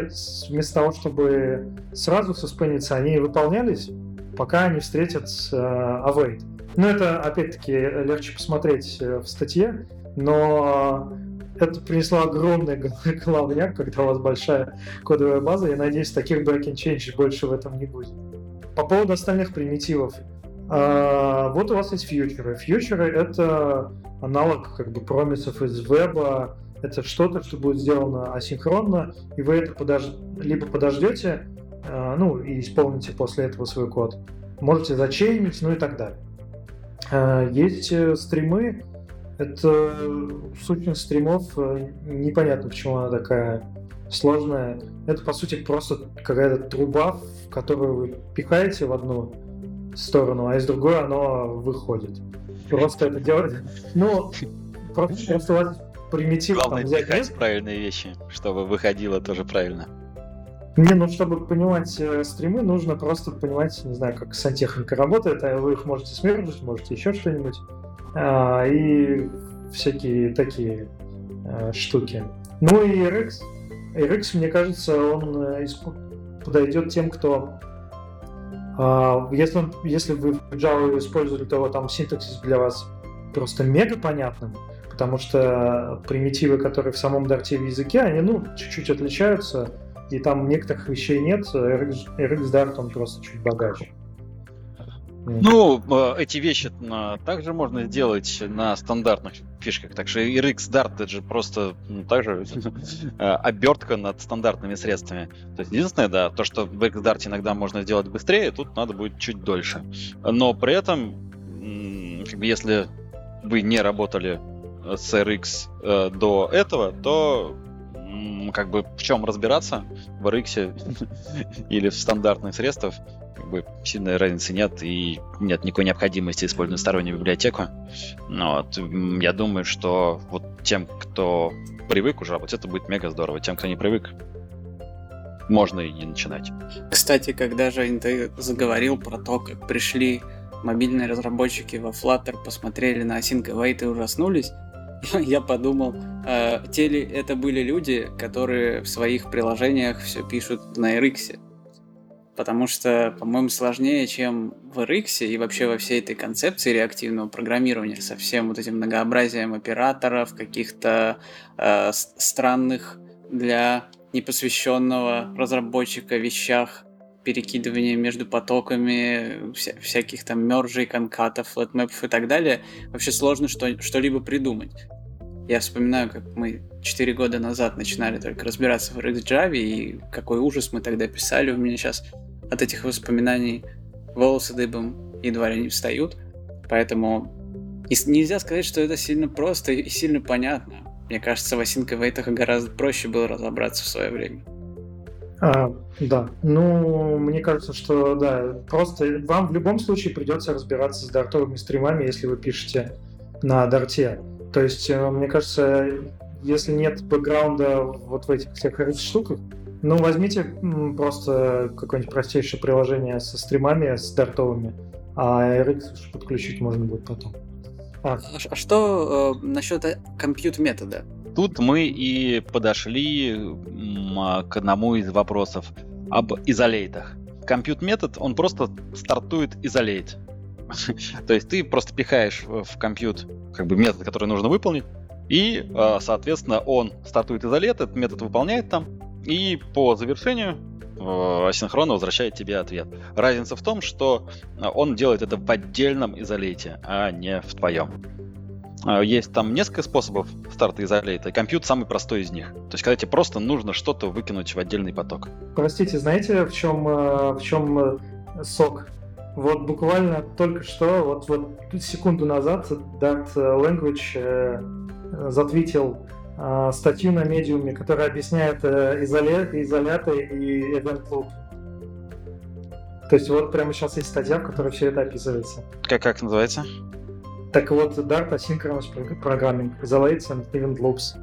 вместо того, чтобы сразу суспендиться, они выполнялись, пока они встретят э, await. Но это, опять-таки, легче посмотреть э, в статье но это принесло огромный (laughs) головняк, когда у вас большая кодовая база. Я надеюсь, таких breaking change больше в этом не будет. По поводу остальных примитивов. А, вот у вас есть фьючеры. Фьючеры — это аналог как бы промисов из веба. Это что-то, что будет сделано асинхронно, и вы это подож... либо подождете, а, ну, и исполните после этого свой код. Можете зачейнить, ну и так далее. А, есть э, стримы, это сущность стримов, э, непонятно, почему она такая сложная. Это, по сути, просто какая-то труба, в которую вы пихаете в одну сторону, а из другой оно выходит. Просто это делать... Ну, просто, просто у вас примитив... Главное там, взять правильные вещи, чтобы выходило тоже правильно. Не, ну чтобы понимать э, стримы, нужно просто понимать, не знаю, как сантехника работает, а вы их можете смержить, можете еще что-нибудь. А, и всякие такие а, штуки. Ну и RX. RX, мне кажется, он э, подойдет тем, кто а, если, если вы в Java использовали, то там синтаксис для вас просто мега понятным, потому что примитивы, которые в самом Dart языке, они ну, чуть-чуть отличаются, и там некоторых вещей нет. RX, RX Dart, он просто чуть богаче. Ну, э, эти вещи э, также можно сделать на стандартных фишках. Так что RX Dart это же просто ну, также (laughs) э, обертка над стандартными средствами. То есть единственное, да, то, что в RX Dart иногда можно сделать быстрее, тут надо будет чуть дольше. Но при этом, как бы, если вы не работали с RX до этого, то как бы в чем разбираться в RX (laughs) или в стандартных средствах бы сильной разницы нет, и нет никакой необходимости использовать стороннюю библиотеку. Но вот, я думаю, что вот тем, кто привык уже работать, это будет мега здорово. Тем, кто не привык, можно и не начинать. Кстати, когда же ты заговорил про то, как пришли мобильные разработчики во Flutter, посмотрели на Async Await и ужаснулись, (laughs) я подумал, э, те ли это были люди, которые в своих приложениях все пишут на RX потому что, по-моему, сложнее, чем в RX и вообще во всей этой концепции реактивного программирования со всем вот этим многообразием операторов, каких-то э, странных для непосвященного разработчика вещах, перекидывания между потоками, вся, всяких там мержей, конкатов, флетмэпов и так далее, вообще сложно что, что-либо придумать. Я вспоминаю, как мы 4 года назад начинали только разбираться в RxJava, и какой ужас мы тогда писали. У меня сейчас от этих воспоминаний волосы дыбом едва ли не встают. Поэтому нельзя сказать, что это сильно просто и сильно понятно. Мне кажется, в Async Await гораздо проще было разобраться в свое время. А, да, ну, мне кажется, что да, просто вам в любом случае придется разбираться с дартовыми стримами, если вы пишете на дарте. То есть, э, мне кажется, если нет бэкграунда вот в этих всех штуках, ну, возьмите просто какое-нибудь простейшее приложение со стримами, с дартовыми, а RX подключить можно будет потом. А, а, а что э, насчет э, компьют метода? Тут мы и подошли к одному из вопросов об изолейтах. Компьют метод, он просто стартует изолейт. (laughs) То есть ты просто пихаешь в компьют как бы метод, который нужно выполнить, и, э, соответственно, он стартует изолейт, этот метод выполняет там, и по завершению э, асинхронно возвращает тебе ответ. Разница в том, что э, он делает это в отдельном изолейте, а не в твоем. Э, есть там несколько способов старта изолейта, и компьют самый простой из них. То есть, когда тебе просто нужно что-то выкинуть в отдельный поток. Простите, знаете, в чем, в чем сок? Вот буквально только что, вот, вот секунду назад Dart Language затвитил статью на медиуме, которая объясняет э, изоля... изоляты и event loop. То есть вот прямо сейчас есть статья, в которой все это описывается. Как, как называется? Так вот, Dart Asynchronous Programming, Isolates and Event Loops.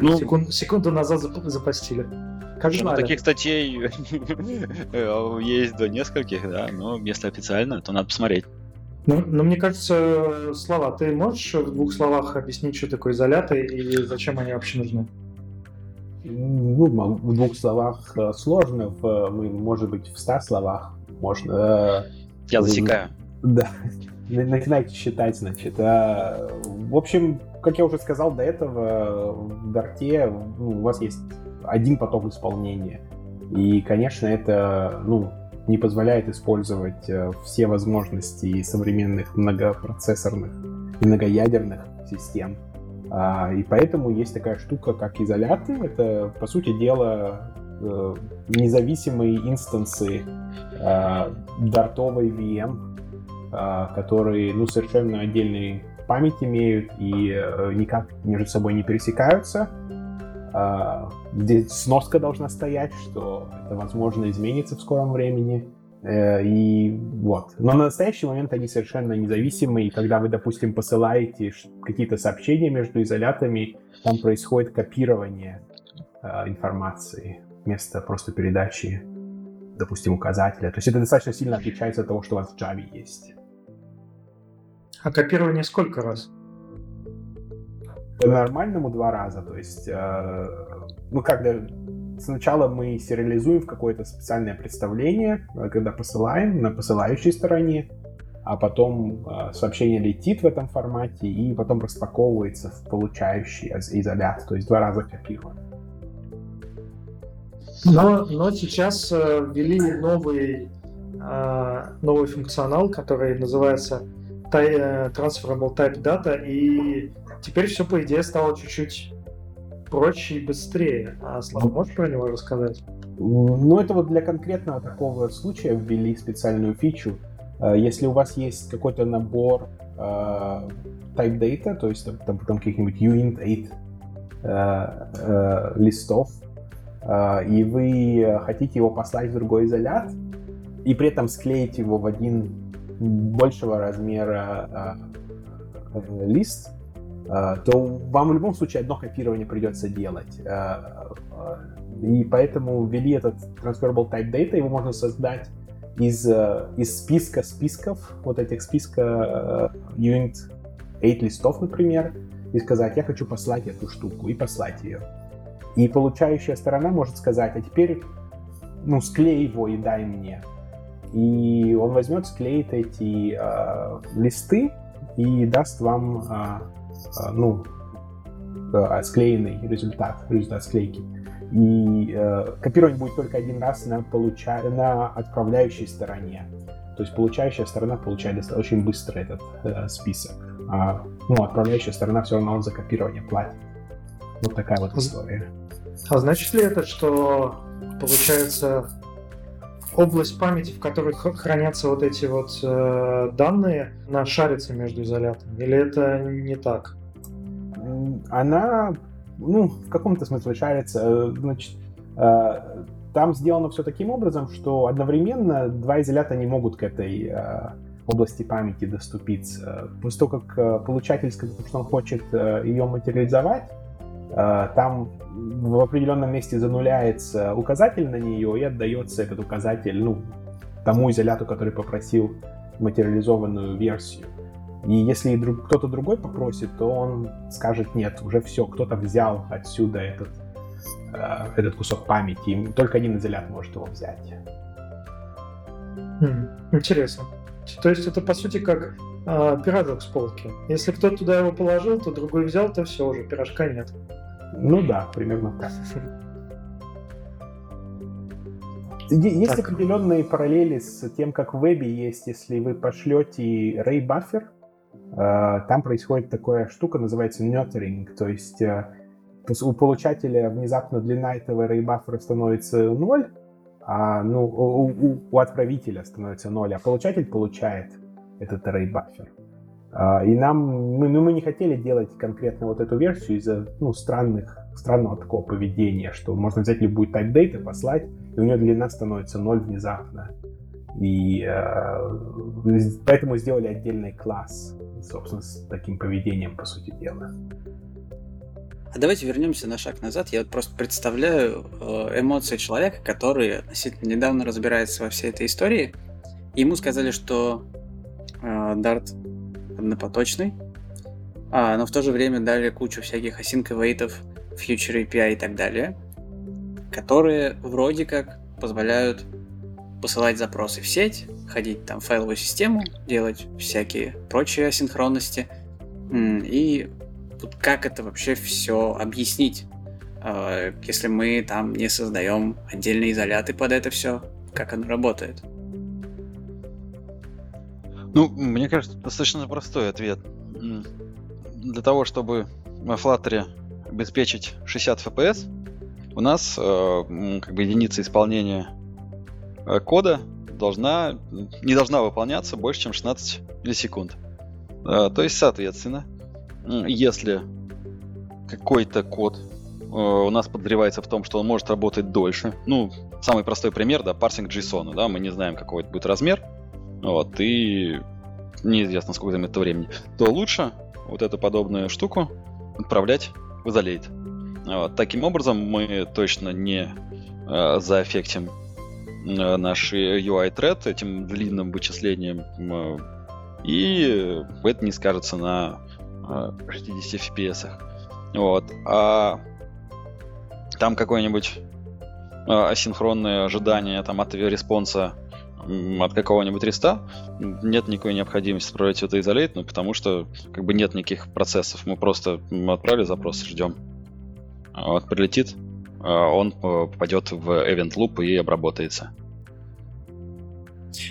Ну, Секунд, секунду назад запостили. Как ну, таких статей (laughs) есть до нескольких, да, но если официально, то надо посмотреть. Ну, ну, мне кажется, слова. Ты можешь в двух словах объяснить, что такое изоляты и зачем они вообще нужны? Ну, в двух словах э, сложно, в, ну, может быть, в ста словах можно. Э, Я засекаю. Да. Начинайте считать, значит. Э, в общем, как я уже сказал до этого, в Дарте ну, у вас есть один поток исполнения. И, конечно, это, ну, не позволяет использовать э, все возможности современных многопроцессорных и многоядерных систем. А, и поэтому есть такая штука, как изоляты. Это, по сути дела, э, независимые инстансы э, дартовой VM, которые ну, совершенно отдельные память имеют и никак между собой не пересекаются. А, здесь сноска должна стоять, что это, возможно, изменится в скором времени. Э, и вот. Но на настоящий момент они совершенно независимы, и когда вы, допустим, посылаете какие-то сообщения между изолятами, там происходит копирование э, информации вместо просто передачи, допустим, указателя. То есть это достаточно сильно отличается от того, что у вас в Java есть. А копирование сколько раз? По-нормальному два раза. То есть, э, ну, когда сначала мы сериализуем в какое-то специальное представление, э, когда посылаем на посылающей стороне, а потом э, сообщение летит в этом формате и потом распаковывается в получающий изолят, то есть два раза копируем. Но, но сейчас э, ввели новый, э, новый функционал, который называется Transferable Type Data, и Теперь все, по идее, стало чуть-чуть проще и быстрее. А Слава, можешь про него рассказать? Ну, это вот для конкретного такого случая ввели специальную фичу. Э, если у вас есть какой-то набор uh, type data, то есть там, там, каких-нибудь uint 8 uh, uh, листов, и вы хотите его послать в другой изолят, и при этом склеить его в один большего размера uh, лист, Э, то вам в любом случае одно копирование придется делать. Э, э, и поэтому ввели этот transferable type data, его можно создать из, из списка списков, вот этих списка unit 8 листов, например, и сказать, я хочу послать эту штуку, и послать ее. И получающая сторона может сказать, а теперь, ну, склей его и дай мне. И он возьмет, склеит эти э, листы и даст вам э, ну, склеенный результат, результат склейки. И э, копирование будет только один раз на, получа... на отправляющей стороне. То есть получающая сторона получает очень быстро этот э, список. А ну, отправляющая сторона все равно за копирование платит. Вот такая вот история. А значит ли это, что получается область памяти, в которой хранятся вот эти вот э, данные, она шарится между изолятами? Или это не так? Она, ну, в каком-то смысле шарится. Э, значит, э, там сделано все таким образом, что одновременно два изолята не могут к этой э, области памяти доступиться. После того, как э, получатель сказал, что он хочет э, ее материализовать, там в определенном месте зануляется указатель на нее и отдается этот указатель ну, тому изоляту, который попросил материализованную версию. И если друг, кто-то другой попросит, то он скажет нет, уже все, кто-то взял отсюда этот, э, этот кусок памяти, и только один изолят может его взять. Хм, интересно. То есть это по сути как э, пирожок с полки. Если кто-то туда его положил, то другой взял, то все, уже пирожка нет. Ну да, примерно так. Есть так. определенные параллели с тем, как в вебе есть, если вы пошлете Ray Buffer, э, там происходит такая штука, называется nurturing, то есть э, у получателя внезапно длина этого Ray Buffer становится 0, а ну, у, у, у отправителя становится 0, а получатель получает этот Ray Buffer. А, и нам, мы, ну, мы не хотели делать конкретно вот эту версию из-за ну, странных, странного такого поведения, что можно взять любую type data, послать, и у нее длина становится 0 внезапно. И э, поэтому сделали отдельный класс, собственно, с таким поведением, по сути дела. А давайте вернемся на шаг назад. Я вот просто представляю э, эмоции человека, который относительно недавно разбирается во всей этой истории. Ему сказали, что э, Dart однопоточный, а, но в то же время дали кучу всяких async await, future API и так далее, которые вроде как позволяют посылать запросы в сеть, ходить там в файловую систему, делать всякие прочие асинхронности. И вот как это вообще все объяснить, а, если мы там не создаем отдельные изоляты под это все, как оно работает? Ну, мне кажется, достаточно простой ответ. Для того, чтобы в Flutter обеспечить 60 FPS, у нас э, как бы единица исполнения э, кода должна, не должна выполняться больше, чем 16 миллисекунд. Э, то есть, соответственно, если какой-то код э, у нас подозревается в том, что он может работать дольше, ну, самый простой пример, да, парсинг JSON, да, мы не знаем, какой это будет размер, вот, и неизвестно, сколько займет это времени, то лучше вот эту подобную штуку отправлять в Isolate. Вот. Таким образом, мы точно не э, заэффектим э, наш UI-тред этим длинным вычислением, э, и это не скажется на э, 60 FPS. Вот. А там какое-нибудь э, асинхронное ожидание там, от респонса от какого-нибудь реста, нет никакой необходимости отправлять это isolate, ну, потому что как бы нет никаких процессов. Мы просто отправили запрос ждем. Вот прилетит, а он попадет в event loop и обработается.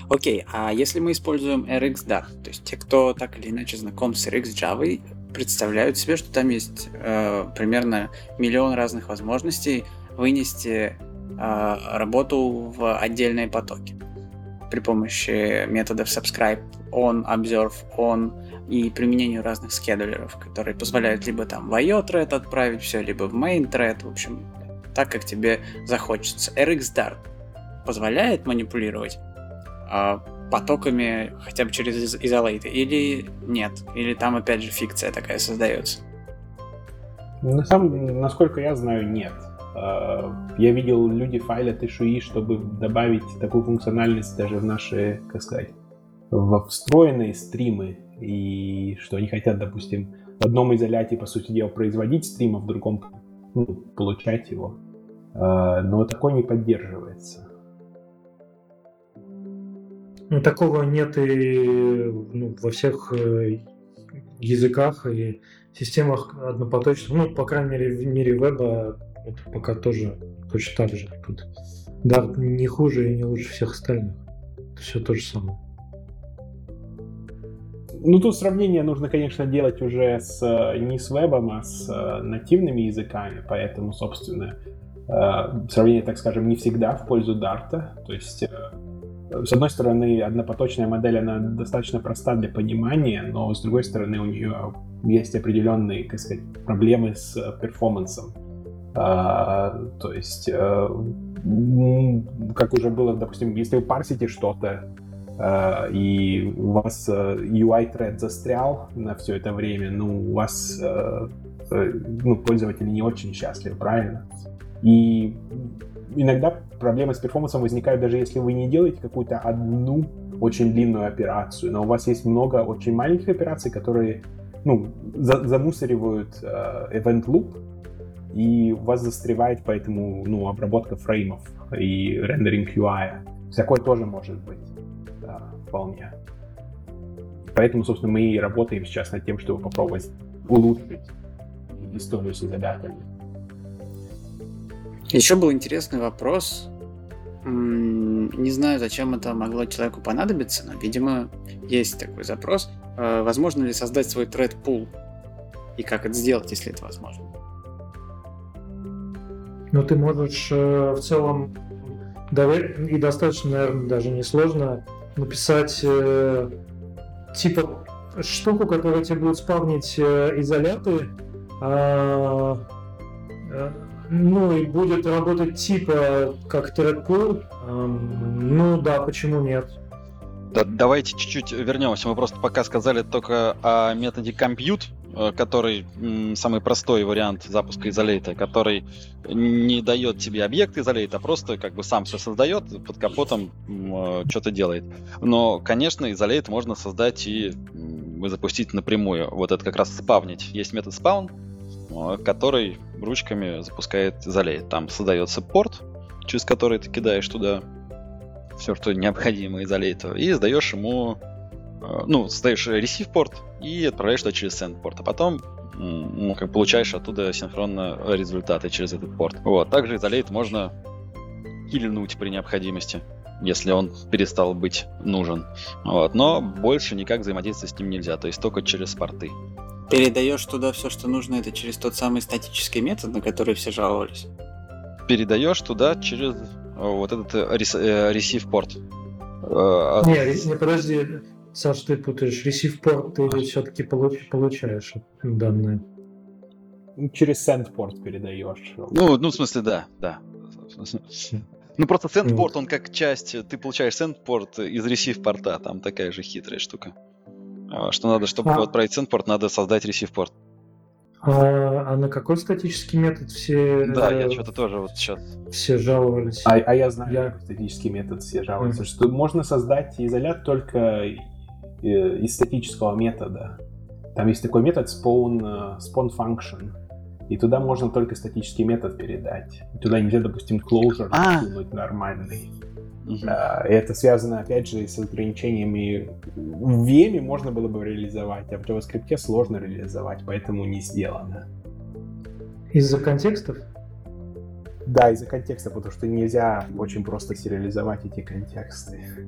Окей, okay, а если мы используем RxDart, то есть те, кто так или иначе знаком с RxJava, представляют себе, что там есть э, примерно миллион разных возможностей вынести э, работу в отдельные потоки при помощи методов subscribe on, observe on и применению разных скедулеров, которые позволяют либо там в IO thread отправить все, либо в main thread, в общем, так, как тебе захочется. RxDart позволяет манипулировать а, потоками хотя бы через изолейты или нет? Или там опять же фикция такая создается? На самом, насколько я знаю, нет. Э, я видел, люди файлят ишуи, чтобы добавить такую функциональность даже в наши, как сказать, во встроенные стримы. И что они хотят, допустим, в одном изоляте, по сути дела, производить стрим, а в другом ну, получать его. Э, но такое не поддерживается. Ну, такого нет и ну, во всех э, языках и системах однопоточных. Ну, по крайней мере, в мире веба это пока тоже точно так же. Тут да, не хуже и не лучше всех остальных. Это все то же самое. Ну, тут сравнение нужно, конечно, делать уже с, не с вебом, а с э, нативными языками, поэтому, собственно, э, сравнение, так скажем, не всегда в пользу Дарта. То есть, э, с одной стороны, однопоточная модель, она достаточно проста для понимания, но с другой стороны, у нее есть определенные, так сказать, проблемы с перформансом. А, то есть, э, как уже было, допустим, если вы парсите что-то, э, и у вас э, UI-тред застрял на все это время, ну, у вас ну, пользователи не очень счастливы, правильно? И иногда проблемы с перформансом возникают даже если вы не делаете какую-то одну очень длинную операцию, но у вас есть много очень маленьких операций, которые ну, за замусоривают э, event loop, и у вас застревает поэтому ну, обработка фреймов и рендеринг UI. Такое тоже может быть да, вполне. Поэтому, собственно, мы и работаем сейчас над тем, чтобы попробовать улучшить историю с изоляторами. Еще был интересный вопрос. Не знаю, зачем это могло человеку понадобиться, но, видимо, есть такой запрос. Э, возможно ли создать свой тред пул? И как это сделать, если это возможно? Но ты можешь э, в целом и достаточно, наверное, даже несложно написать э, типа штуку, которая тебе будет спавнить э, изоляты, а, э, ну и будет работать типа как thread Э, ну да, почему нет? Да, давайте чуть-чуть вернемся. Мы просто пока сказали только о методе compute, Э, который самый простой вариант запуска изолейта, который не дает тебе объект изолейта, а просто как бы сам все создает, под капотом э, что-то делает. Но, конечно, изолейт можно создать и запустить напрямую. Вот это как раз спавнить. Есть метод spawn, э, который ручками запускает изолейт. Там создается порт, через который ты кидаешь туда все, что необходимо изолейту, и сдаешь ему Э, ну, создаешь receive порт и отправляешь туда через send порт, а потом ну, как получаешь оттуда синхронно результаты через этот порт. Вот. Также изолейт можно киллинуть при необходимости, если он перестал быть нужен. Вот. Но больше никак взаимодействовать с ним нельзя, то есть только через порты. Передаешь туда все, что нужно, это через тот самый статический метод, на который все жаловались? Передаешь туда через вот этот э, receive порт. Не, не, подожди, Саш, ты путаешь receive порт, ты все-таки получ, получаешь данные. Ну, через send порт передаешь. Ну, ну, в смысле, да, да. (laughs) Ну, просто send порт, он как часть, ты получаешь send порт из receive порта, там такая же хитрая штука. А, что надо, чтобы а. отправить send порт, надо создать receive порт. А, а на какой статический метод все... Да, я что-то тоже вот сейчас... Все жаловались. А, а я знаю, я... какой статический метод все жалуются. Mm. Что можно создать изолят только Э, из статического метода. Там есть такой метод spawn, э, spawn function. И туда можно только статический метод передать. Туда нельзя, допустим, closure а! сунуть нормальный. Угу. Это связано, опять же, с ограничениями. В VM можно было бы реализовать, а в JavaScript сложно реализовать, поэтому не сделано. Из-за контекстов? Да, из-за контекста, потому что нельзя очень просто сериализовать эти контексты.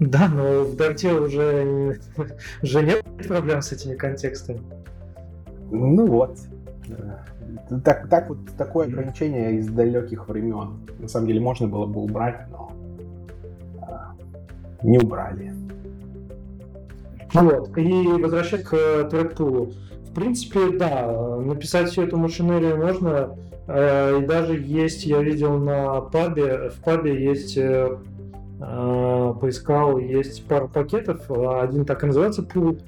Да, но в Дарте уже, (laughs) уже нет проблем с этими контекстами. Ну вот. Так, так вот, такое ограничение из далеких времен. На самом деле можно было бы убрать, но а, не убрали. Вот. И возвращаясь к трек-пулу. В принципе, да, написать всю эту машинерию можно. Э, и даже есть, я видел на пабе, в пабе есть э, поискал, есть пару пакетов, один так и называется пул.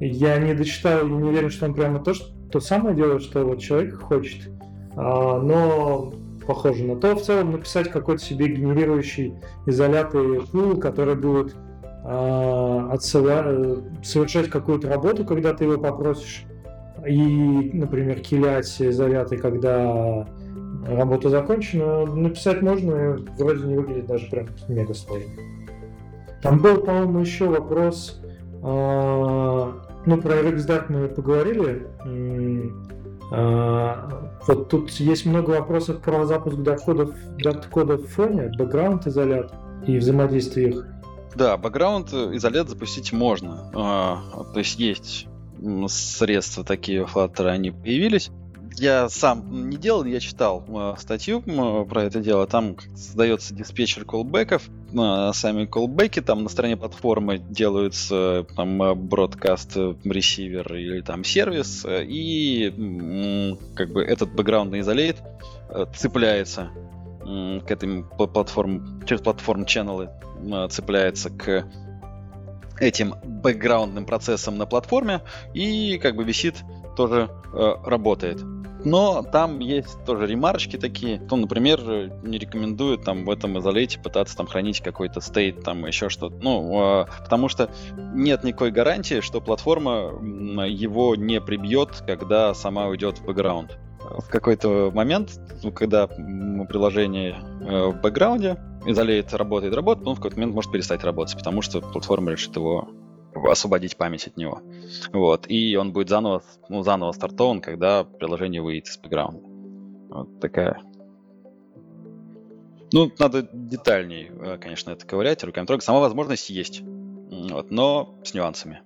Я не дочитал и не уверен, что он прямо то, что, то самое делает, что вот человек хочет, а, но похоже на то. В целом написать какой-то себе генерирующий изолятор пул, который будет а, совершать какую-то работу, когда ты его попросишь, и, например, килять изоляты, когда работа закончена, написать можно, вроде не выглядит даже прям мега сложно. Там был, по-моему, еще вопрос, э, ну, про RxDart мы поговорили, э, вот тут есть много вопросов про запуск дат-кодов в фоне, бэкграунд изолят и взаимодействие их. Да, бэкграунд изолят запустить можно. А, то есть есть средства такие Flutter, они появились я сам не делал, я читал э, статью э, про это дело. Там создается диспетчер колбеков, э, сами колбеки там на стороне платформы делаются там бродкаст ресивер или там сервис, и как бы этот бэкграундный изолейт цепляется к этой платформе, через платформ ченнелы цепляется к этим бэкграундным процессом на платформе и как бы висит тоже э, работает. Но там есть тоже ремарочки такие. То, например, не рекомендуют там в этом изолейте пытаться там хранить какой-то стейт, там еще что-то. Ну, э, потому что нет никакой гарантии, что платформа его не прибьет, когда сама уйдет в бэкграунд. В какой-то момент, ну, когда приложение э, в бэкграунде, изолейт работает, работает, он в какой-то момент может перестать работать, потому что платформа решит его освободить память от него. Вот. И он будет заново, ну, заново стартован, когда приложение выйдет из бэкграунда. Вот такая. Ну, надо детальней, э, конечно, это ковырять, руками трогать. Сама возможность есть, вот, но с нюансами.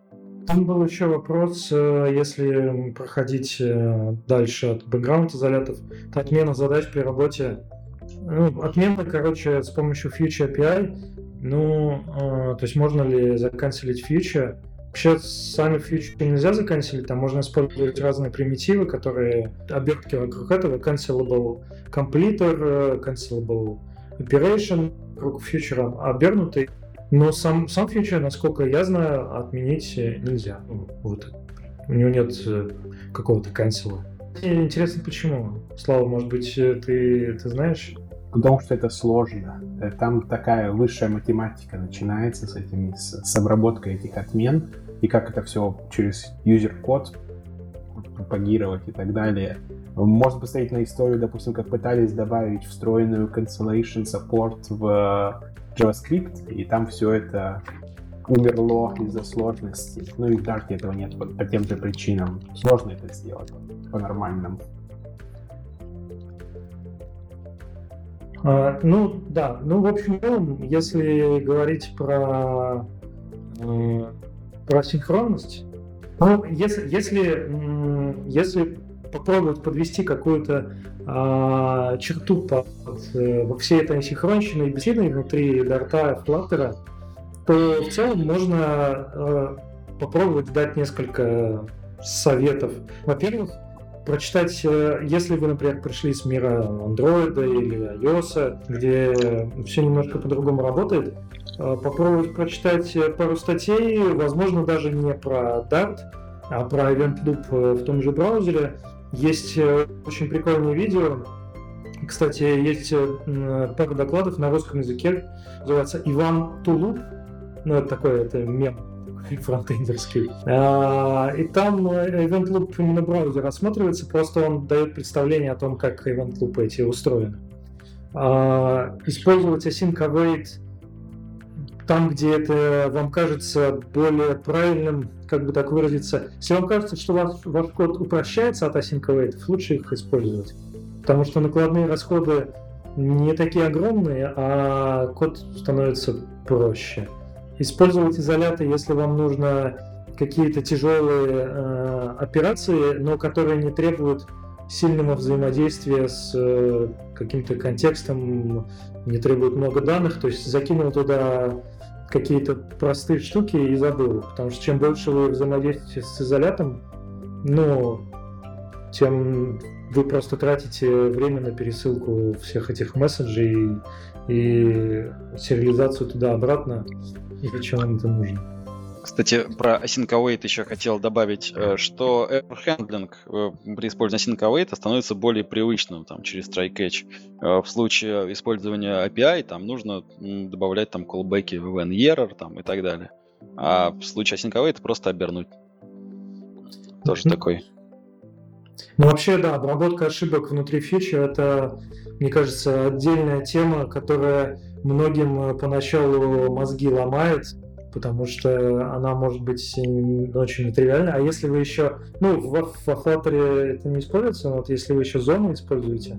Там был еще вопрос, э, если проходить э, дальше от бэкграунд изолятов, то отмена задач при работе ну, отмена, короче, с помощью Future API ну, э, то есть можно ли заканчивать фьючер? Вообще, сами фьючер нельзя заканчивать, там можно использовать разные примитивы, которые обертки вокруг этого, cancelable completer, cancelable operation, вокруг фьючера обернутый. Но сам, сам фьючер, насколько я знаю, отменить нельзя. Ну, вот. У него нет э, какого-то канцела. Интересно, почему? Слава, может быть, ты, ты знаешь? Потому что это сложно. Э, там такая высшая математика начинается с этими, с, с обработкой этих отмен, и как это все через юзер-код пропагировать и так далее. Можно посмотреть на историю, допустим, как пытались добавить встроенную cancellation support в JavaScript, и там все это умерло из-за сложностей. Ну и в Dart этого нет по, по тем же причинам. Сложно это сделать по-нормальному. А, ну, да. Ну, в общем, если говорить про, э, про синхронность, ну, если, если, если попробовать подвести какую-то а, черту под э, во всей этой синхронщиной и беседой внутри дарта флаттера, то в целом можно э, попробовать дать несколько советов. Во-первых, прочитать, э, если вы, например, пришли с мира Android или iOS, где все немножко по-другому работает, э, попробовать прочитать пару статей, возможно, даже не про Dart, а про Event Loop в том же браузере. Есть э, очень прикольные видео. Кстати, есть пару докладов на русском языке. Называется Иван Тулуп. Ну, это такой это мем фронтендерский. А, и там Event Loop именно браузер рассматривается, просто он дает представление о том, как Event Loop эти устроены. А, использовать async await там, где это вам кажется более правильным, как бы так выразиться. Если вам кажется, что ваш, ваш код упрощается от async await, лучше их использовать. Потому что накладные расходы не такие огромные, а код становится проще. Использовать изоляты, если вам нужно какие-то тяжелые э, операции, но которые не требуют сильного взаимодействия с э, каким-то контекстом, не требуют много данных, то есть закинул туда какие-то простые штуки и забыл. Потому что чем больше вы взаимодействуете с изолятом, ну, тем вы просто тратите время на пересылку всех этих месседжей и, и сериализацию туда-обратно. И зачем вам это нужно? Кстати, про async await еще хотел добавить, э, что error handling э, при использовании async await становится более привычным там, через try catch. Э, в случае использования API там нужно добавлять там callback when error там, и так далее. А в случае async await просто обернуть. Тоже mm-hmm. такой. Ну, вообще, да, обработка ошибок внутри фичи — это, мне кажется, отдельная тема, которая многим э, поначалу мозги ломает, потому что она может быть очень нетривиальна. А если вы еще, ну, в, в Flutter это не используется, но вот если вы еще зону используете,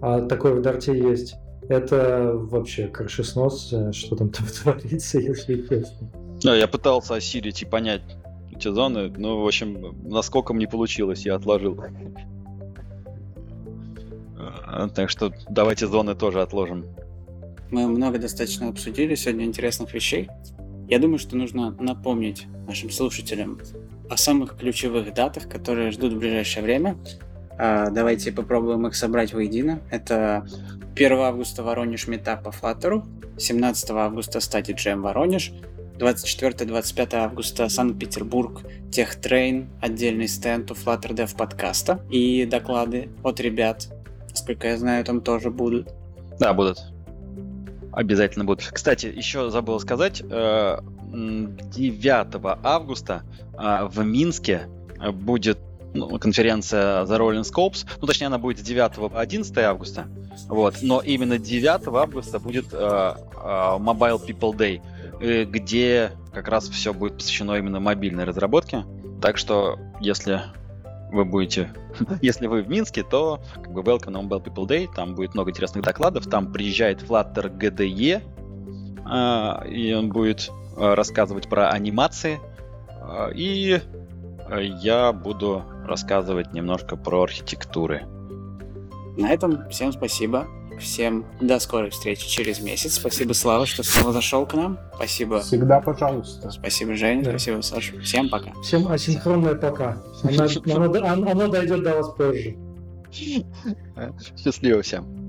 а такое в Дарте есть, это вообще крышеснос, э, что там (laughs) творится, если честно. Да, я пытался осилить и понять эти зоны, но, в общем, насколько мне получилось, я отложил. Э, Так что давайте зоны тоже отложим. Мы много достаточно обсудили сегодня интересных вещей. Я думаю, что нужно напомнить нашим слушателям о самых ключевых датах, которые ждут в ближайшее время. А, Давайте попробуем их собрать воедино. Это 1 августа Воронеж метап по Flutter, 17 августа Study Jam Воронеж, 24-25 августа Санкт-Петербург Техтрейн, отдельный стенд у Flutter Dev подкаста и доклады от ребят. Насколько я знаю, там тоже будут. Да, будут. Обязательно будут. Кстати, еще забыл сказать, э, м, 9 августа э, в Минске э, будет ну, конференция The Rolling Scopes. Ну, точнее, она будет с 9 по 11 августа. Вот. Но именно 9 августа будет э, э, Mobile People Day, э, где как раз все будет посвящено именно мобильной разработке. Так что, если вы будете, (laughs) если вы в Минске, то как бы welcome на Mobile People Day, там будет много интересных докладов, там приезжает Flutter GDE, а, и он будет а, рассказывать про анимации, а, и а, я буду рассказывать немножко про архитектуры. На этом всем спасибо. Всем до скорой встречи через месяц. Спасибо, Слава, что снова зашел к нам. Спасибо. Всегда пожалуйста. Спасибо, Женя. Да. Спасибо, Саша. Всем пока. Всем асинхронное пока. (laughs) Она- она- она дойдет до вас позже. Счастливо всем.